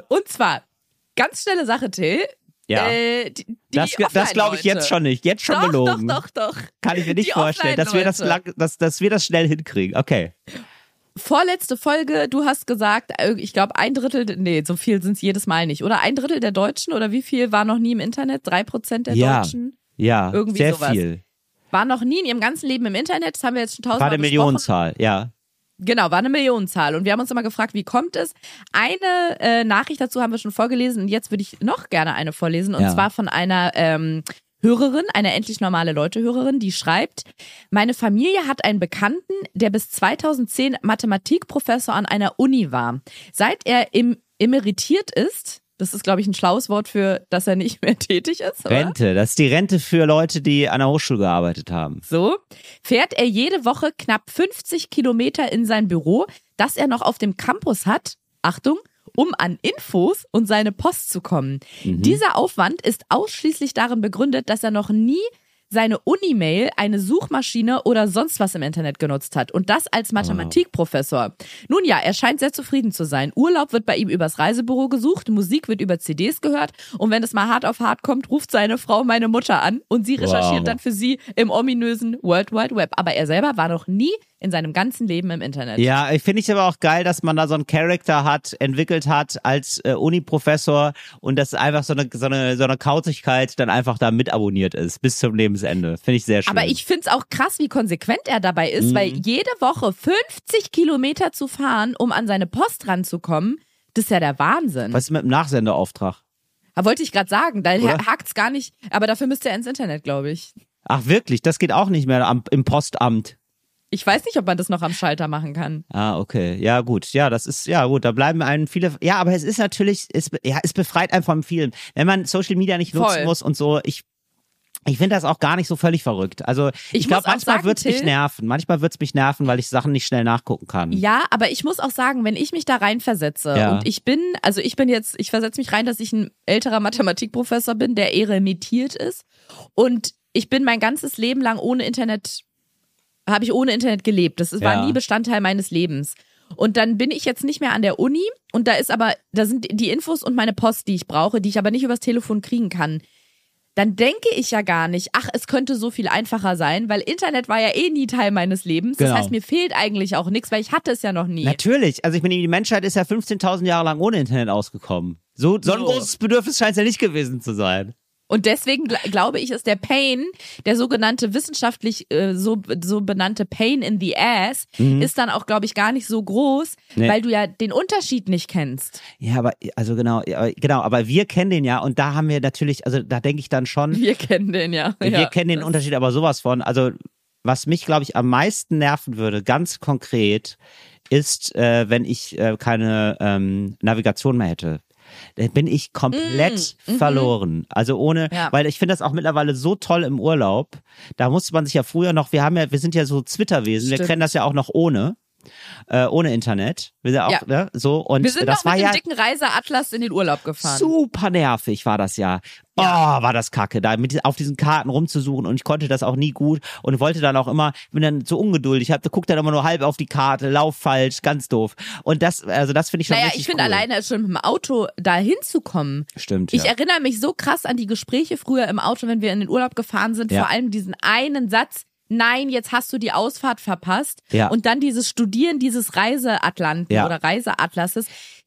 Und zwar, ganz schnelle Sache, Till. Ja. Äh, die, die das das glaube ich jetzt schon nicht. Jetzt schon doch, gelogen. Doch, doch, doch. Kann ich mir nicht Die vorstellen, dass wir das, lang, dass, dass wir das schnell hinkriegen. Okay. Vorletzte Folge, du hast gesagt, äh, ich glaube ein Drittel, nee, so viel sind es jedes Mal nicht. Oder ein Drittel der Deutschen oder wie viel war noch nie im Internet? Drei Prozent der Ja. Deutschen Ja, Irgendwie sehr sowas. viel. waren noch nie in ihrem ganzen Leben im Internet. Das haben wir jetzt schon War tausendmal eine besprochen. Millionenzahl, ja. Genau, war eine Millionenzahl. Und wir haben uns immer gefragt, wie kommt es? Eine äh, Nachricht dazu haben wir schon vorgelesen und jetzt würde ich noch gerne eine vorlesen. Und Ja. zwar von einer ähm, Hörerin, einer endlich normale Leute-Hörerin, die schreibt, meine Familie hat einen Bekannten, der bis 2010 Mathematikprofessor an einer Uni war. Seit er im, emeritiert ist, das ist, glaube ich, ein schlaues Wort für, dass er nicht mehr tätig ist, oder? Rente, das ist die Rente für Leute, die an der Hochschule gearbeitet haben. So, fährt er jede Woche knapp 50 Kilometer in sein Büro, das er noch auf dem Campus hat. Achtung, um an Infos und seine Post zu kommen. Dieser Aufwand ist ausschließlich darin begründet, dass er noch nie seine Unimail, eine Suchmaschine oder sonst was im Internet genutzt hat. Und das als Mathematikprofessor. Nun ja, er scheint sehr zufrieden zu sein. Urlaub wird bei ihm übers Reisebüro gesucht, Musik wird über CDs gehört und wenn es mal hart auf hart kommt, ruft seine Frau meine Mutter an und sie recherchiert Wow. dann für sie im ominösen World Wide Web. Aber er selber war noch nie in seinem ganzen Leben im Internet. Ja, ich finde ich aber auch geil, dass man da so einen Charakter hat, entwickelt hat als äh, Uni-Professor und dass einfach so eine, so eine, so eine Kauzigkeit dann einfach da mit abonniert ist bis zum Lebensende. Finde ich sehr schön. Aber ich find's auch krass, wie konsequent er dabei ist, Mhm. weil jede Woche 50 Kilometer zu fahren, um an seine Post ranzukommen, das ist ja der Wahnsinn. Was ist mit dem Nachsenderauftrag? Da wollte ich gerade sagen, da Oder? hakt's gar nicht, aber dafür müsste er ins Internet, glaube ich. Ach wirklich, das geht auch nicht mehr am, im Postamt. Ich weiß nicht, ob man das noch am Schalter machen kann. Ah, okay. Ja, gut. Ja, das ist, ja, gut. Da bleiben einem viele, ja, aber es ist natürlich, es, ja, es befreit einen vom vielen. Wenn man Social Media nicht nutzen Voll. muss und so, ich, ich finde das auch gar nicht so völlig verrückt. Also, ich, Ich glaube, manchmal sagen, wird's mich nerven. Manchmal wird's mich nerven, weil ich Sachen nicht schnell nachgucken kann. Ja, aber ich muss auch sagen, wenn ich mich da reinversetze Ja. und ich bin, also ich bin jetzt, ich versetze mich rein, dass ich ein älterer Mathematikprofessor bin, der eremitiert ist und ich bin mein ganzes Leben lang ohne Internet, habe ich ohne Internet gelebt. Das war Ja. nie Bestandteil meines Lebens. Und dann bin ich jetzt nicht mehr an der Uni und da ist aber, da sind die Infos und meine Post, die ich brauche, die ich aber nicht übers Telefon kriegen kann. dann denke ich ja gar nicht, ach, es könnte so viel einfacher sein, weil Internet war ja eh nie Teil meines Lebens. Das Genau. heißt, mir fehlt eigentlich auch nichts, weil ich hatte es ja noch nie. Natürlich. Also ich meine, die Menschheit ist ja 15.000 Jahre lang ohne Internet ausgekommen. So, so ein So. großes Bedürfnis scheint es ja nicht gewesen zu sein. Und deswegen gl glaube ich, ist der Pain, der sogenannte wissenschaftlich äh, so, so benannte Pain in the Ass, ist dann auch, glaube ich, gar nicht so groß, Mhm. Nee. weil du ja den Unterschied nicht kennst. Ja, aber also genau, ja, genau, aber wir kennen den ja und da haben wir natürlich, also da denke ich dann schon, Wir kennen den ja. wir ja. kennen den Unterschied aber sowas von. Also was mich, glaube ich, am meisten nerven würde, ganz konkret, ist, äh, wenn ich äh, keine ähm, Navigation mehr hätte. Da bin ich komplett verloren. Also ohne, Ja. weil ich finde das auch mittlerweile so toll im Urlaub. Da musste man sich ja früher noch, wir haben ja, wir sind ja so Zwitterwesen, wir Stimmt. kennen das ja auch noch ohne. Äh, ohne Internet. Wir sind ja auch, Ja. Ne, so und Wir sind das noch war mit ja dem dicken Reiseatlas in den Urlaub gefahren. Super nervig war das ja. Oh, war das kacke, da mit auf diesen Karten rumzusuchen und ich konnte das auch nie gut und wollte dann auch immer, bin dann so ungeduldig, hab, guck dann immer nur halb auf die Karte, lauf falsch, ganz doof. Und das, also das finde ich schon Naja, richtig ich finde cool. alleine schon mit dem Auto da hinzukommen. Stimmt, Ich ja. erinnere mich so krass an die Gespräche früher im Auto, wenn wir in den Urlaub gefahren sind, Ja. vor allem diesen einen Satz, nein, jetzt hast du die Ausfahrt verpasst. Ja. Und dann dieses Studieren dieses Reiseatlanten Ja. oder Reiseatlases.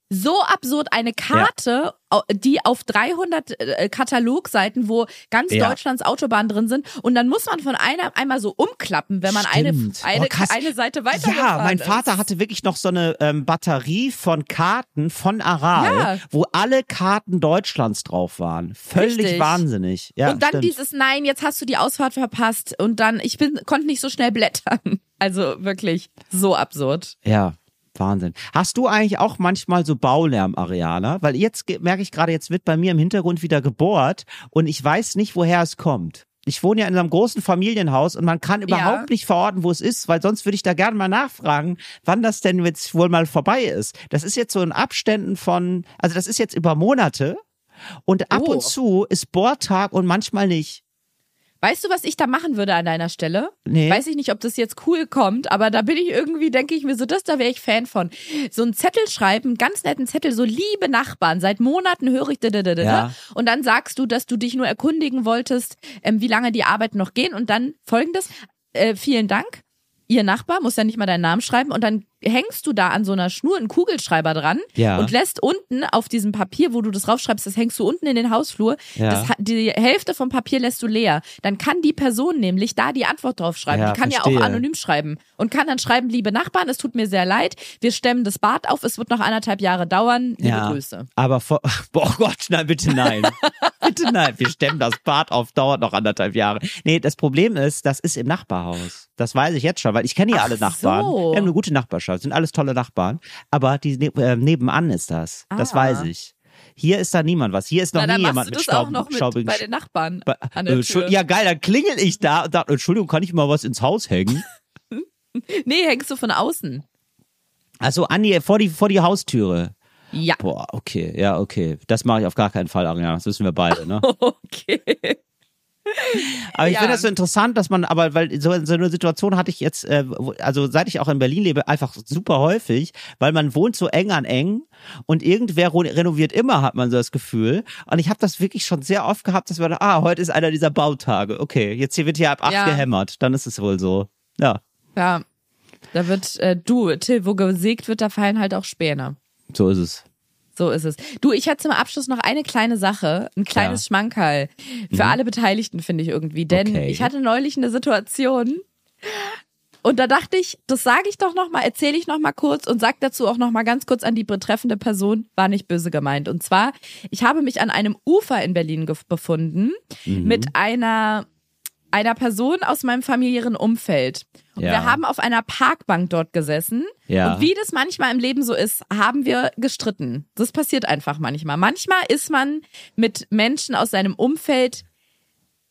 So absurd eine Karte, au- die auf 300 äh, Katalogseiten, wo ganz Ja. Deutschlands Autobahnen drin sind. Und dann muss man von einer einmal so umklappen, wenn man eine, Stimmt. eine, Oh, eine Seite weiter Ja, mein ist. Vater hatte wirklich noch so eine ähm, Batterie von Karten von Aral, Ja. wo alle Karten Deutschlands drauf waren. Völlig Richtig. wahnsinnig. Ja, und dann stimmt. dieses Nein, jetzt hast du die Ausfahrt verpasst und dann ich bin konnte nicht so schnell blättern. Also wirklich so absurd. Ja, Wahnsinn. Hast du eigentlich auch manchmal so Baulärm, Ariana? Weil jetzt merke ich gerade, jetzt wird bei mir im Hintergrund wieder gebohrt und ich weiß nicht, woher es kommt. Ich wohne ja in einem großen Familienhaus und man kann überhaupt nicht verorten, wo es ist, weil sonst würde ich da gerne mal nachfragen, wann das denn jetzt wohl mal vorbei ist. Das ist jetzt so in Abständen von, also das ist jetzt über Monate und ab Oh. und zu ist Bohrtag und manchmal nicht. Weißt du, was ich da machen würde an deiner Stelle? Nee. Weiß ich nicht, ob das jetzt cool kommt, aber da bin ich irgendwie, denke ich mir so, das da wäre ich Fan von. So einen Zettel schreiben, einen ganz netten Zettel, so liebe Nachbarn, seit Monaten höre ich da, da, da, da, Ja. und dann sagst du, dass du dich nur erkundigen wolltest, ähm, wie lange die Arbeiten noch gehen und dann folgendes, äh, vielen Dank. Ihr Nachbar muss ja nicht mal deinen Namen schreiben und dann hängst du da an so einer Schnur einen Kugelschreiber dran Ja. und lässt unten auf diesem Papier, wo du das raufschreibst, das hängst du unten in den Hausflur. Ja. Das, die Hälfte vom Papier lässt du leer. Dann kann die Person nämlich da die Antwort drauf schreiben. Ja, die kann ja verstehe. auch anonym schreiben und kann dann schreiben, liebe Nachbarn, es tut mir sehr leid, wir stemmen das Bad auf, es wird noch anderthalb Jahre dauern, liebe ja, Grüße. aber vor, boah oh Gott, nein, bitte nein. bitte nein, wir stemmen das Bad auf, dauert noch anderthalb Jahre. Nee, das Problem ist, das ist im Nachbarhaus. Das weiß ich jetzt schon, weil ich kenne ja alle Nachbarn. so. Wir haben eine gute Nachbarschaft, sind alles tolle Nachbarn. Aber die ne äh, nebenan ist das. Das Ah. weiß ich. Hier ist da niemand was. Hier ist noch Na, dann nie jemand du mit das Staub, auch noch mit staubigen bei den Nachbarn der äh, Ja, geil, dann klingel ich da und sag, Entschuldigung, kann ich mal was ins Haus hängen? Nee, hängst du von außen. Also an die, vor die, vor die Haustüre. Ja. Boah, okay, ja, okay. Das mache ich auf gar keinen Fall, Ariana. Das wissen wir beide, ne? Okay. Aber ich Ja. finde das so interessant, dass man, aber weil so, so eine Situation hatte ich jetzt, äh, also seit ich auch in Berlin lebe, einfach super häufig, weil man wohnt so eng an eng und irgendwer renoviert immer, hat man so das Gefühl. Und ich habe das wirklich schon sehr oft gehabt, dass man, ah, heute ist einer dieser Bautage. Okay, jetzt hier wird hier ab acht Ja. gehämmert, dann ist es wohl so. Ja, Ja. Da wird, äh, du, Till, wo gesägt wird, da fallen halt auch Späne. so ist es. So ist es. Du, ich hatte zum Abschluss noch eine kleine Sache, ein kleines Ja. Schmankerl. Für alle Beteiligten, finde ich irgendwie. Denn Okay. ich hatte neulich eine Situation und da dachte ich, das sage ich doch noch mal, erzähle ich noch mal kurz und sag dazu auch noch mal ganz kurz an die betreffende Person, war nicht böse gemeint. Und zwar, ich habe mich an einem Ufer in Berlin befunden Mhm. mit einer einer Person aus meinem familiären Umfeld. Und Ja. wir haben auf einer Parkbank dort gesessen. Ja. Und wie das manchmal im Leben so ist, haben wir gestritten. Das passiert einfach manchmal. Manchmal ist man mit Menschen aus seinem Umfeld,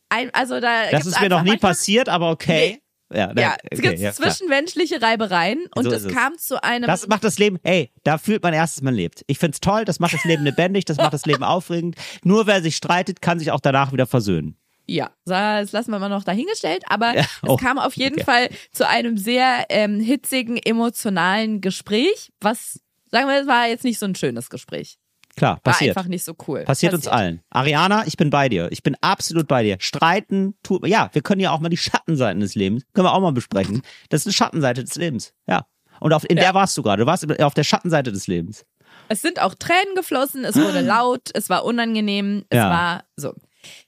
ein, also da Das ist mir noch nie manchmal- passiert, aber okay. Ja, Ja, ne, es okay, gibt ja, zwischenmenschliche Reibereien und So es es. kam zu einem. Das macht das Leben, hey, da fühlt man erst, dass man lebt. Ich find's toll, das macht das Leben lebendig, das macht das Leben aufregend. Nur wer sich streitet, kann sich auch danach wieder versöhnen. Ja, das lassen wir mal noch dahingestellt, aber Ja, oh, es kam auf jeden okay. Fall zu einem sehr ähm, hitzigen, emotionalen Gespräch, was, sagen wir, es war jetzt nicht so ein schönes Gespräch. Klar, War passiert. einfach nicht so cool. Passiert uns allen. Ariana, ich bin bei dir. Ich bin absolut bei dir. Streiten, tut, ja, wir können ja auch mal die Schattenseiten des Lebens, können wir auch mal besprechen. Das ist eine Schattenseite des Lebens. Ja. Und auf, in Ja. der warst du gerade. Du warst auf der Schattenseite des Lebens. Es sind auch Tränen geflossen, es wurde laut, es war unangenehm, es Ja. war so.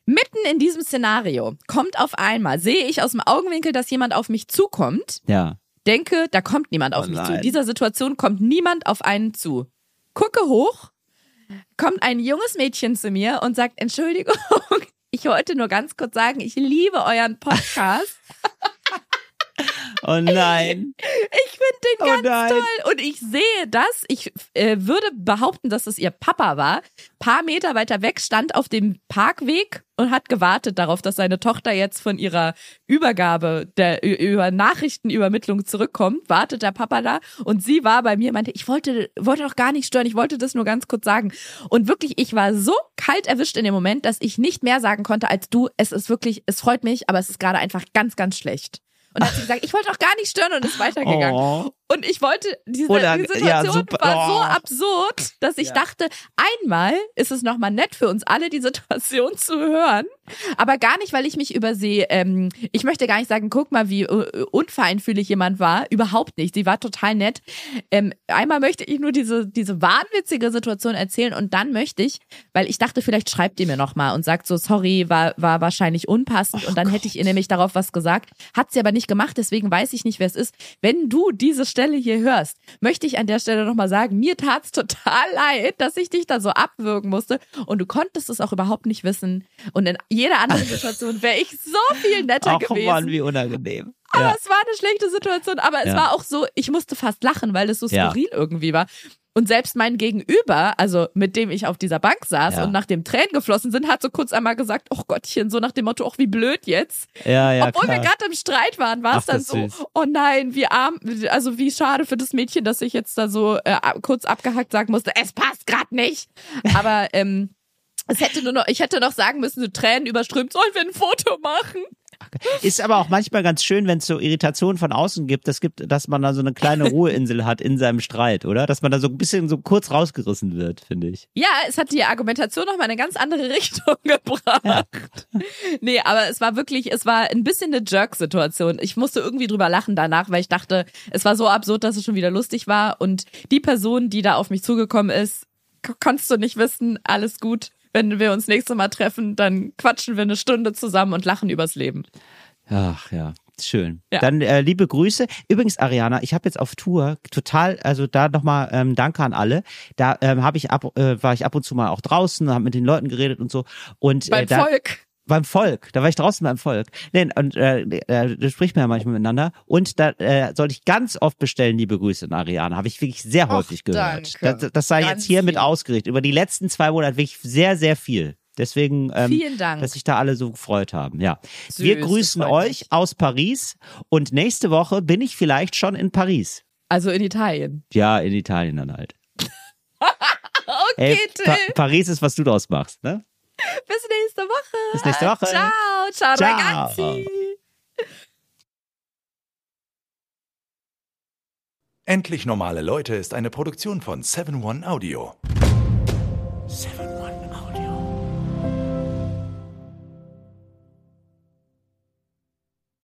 Mitten in diesem Szenario kommt auf einmal, sehe ich aus dem Augenwinkel, dass jemand auf mich zukommt, Ja. denke, da kommt niemand auf Oh mich zu. In dieser Situation kommt niemand auf einen zu. Gucke hoch, kommt ein junges Mädchen zu mir und sagt, Entschuldigung, ich wollte nur ganz kurz sagen, ich liebe euren Podcast. Oh nein. Ich finde den Oh ganz nein. toll. Und ich sehe das. Ich äh, würde behaupten, dass es ihr Papa war. Paar Meter weiter weg stand auf dem Parkweg und hat gewartet darauf, dass seine Tochter jetzt von ihrer Übergabe der über Nachrichtenübermittlung zurückkommt. Wartet der Papa da und sie war bei mir, meinte, ich wollte wollte doch gar nicht stören, ich wollte das nur ganz kurz sagen. Und wirklich, ich war so kalt erwischt in dem Moment, dass ich nicht mehr sagen konnte als du. Es ist wirklich, es freut mich, aber es ist gerade einfach ganz, ganz schlecht. Und dann hat sie gesagt, ich wollte doch gar nicht stören und ist weitergegangen. Oh. Und ich wollte, diese, Oder- die ja, Situation super. war so Oh. absurd, dass ich Ja. dachte, einmal ist es nochmal nett für uns alle, die Situation zu hören. Aber gar nicht, weil ich mich über sie, ähm, ich möchte gar nicht sagen, guck mal, wie äh, unfeinfühlig jemand war. Überhaupt nicht. Sie war total nett. Ähm, einmal möchte ich nur diese, diese wahnwitzige Situation erzählen und dann möchte ich, weil ich dachte, vielleicht schreibt ihr mir nochmal und sagt so, sorry, war, war wahrscheinlich unpassend und dann hätte ich ihr nämlich darauf was gesagt. Hat sie aber nicht gemacht, deswegen weiß ich nicht, wer es ist. Wenn du diese Stelle hier hörst, möchte ich an der Stelle nochmal sagen, mir tat's total leid, dass ich dich da so abwürgen musste und du konntest es auch überhaupt nicht wissen. Und in jeder anderen Situation wäre ich so viel netter Ach gewesen. Mann, wie unangenehm. Aber Ja. es war eine schlechte Situation, aber es Ja. war auch so, ich musste fast lachen, weil es so Ja. skurril irgendwie war. Und selbst mein Gegenüber, also mit dem ich auf dieser Bank saß Ja. und nach dem Tränen geflossen sind, hat so kurz einmal gesagt, oh Gottchen, so nach dem Motto, ach wie blöd jetzt. Ja, ja, Obwohl klar. wir gerade im Streit waren, war es dann so, süß. oh nein, wie arm, also wie schade für das Mädchen, dass ich jetzt da so äh, kurz abgehackt sagen musste, es passt gerade nicht. Aber ähm, es hätte nur noch, ich hätte noch sagen müssen, so Tränen überströmt, sollen wir ein Foto machen? Ist aber auch manchmal ganz schön, wenn es so Irritationen von außen gibt, das gibt, dass man da so eine kleine Ruheinsel hat in seinem Streit, oder? Dass man da so ein bisschen so kurz rausgerissen wird, finde ich. Ja, es hat die Argumentation noch mal in eine ganz andere Richtung gebracht. Nee, aber es war wirklich, es war ein bisschen eine Jerk-Situation. Ich musste irgendwie drüber lachen danach, weil ich dachte, es war so absurd, dass es schon wieder lustig war. Und die Person, die da auf mich zugekommen ist, konntest du nicht wissen, alles gut. Wenn wir uns nächstes Mal treffen, dann quatschen wir eine Stunde zusammen und lachen übers Leben. Ach ja, schön. Ja. Dann äh, liebe Grüße. Übrigens, Ariana, ich habe jetzt auf Tour total, also da nochmal ähm, Danke an alle. Da ähm, habe ich ab, äh, war ich ab und zu mal auch draußen, habe mit den Leuten geredet und so. Und äh, Beim da, Volk. Beim Volk, da war ich draußen beim Volk. Nee, und äh, äh, da spricht man ja manchmal miteinander. Und da äh, sollte ich ganz oft bestellen, liebe Grüße an Ariana. Habe ich wirklich sehr Och, häufig gehört. danke. Das, das sei Ganz jetzt hier mit viel. ausgerichtet. Über die letzten zwei Monate wirklich sehr, sehr viel. Deswegen, ähm, Vielen Dank. dass sich da alle so gefreut haben. Ja, Süß, wir grüßen euch mich. aus Paris und nächste Woche bin ich vielleicht schon in Paris. Also in Italien. Ja, in Italien dann halt. Okay, Ey, pa Paris ist, was du draus machst, ne? Bis nächste Woche. Bis nächste Woche. Ciao. Ciao, Ciao. ragazzi. Endlich normale Leute ist eine Produktion von 7 One Audio. 7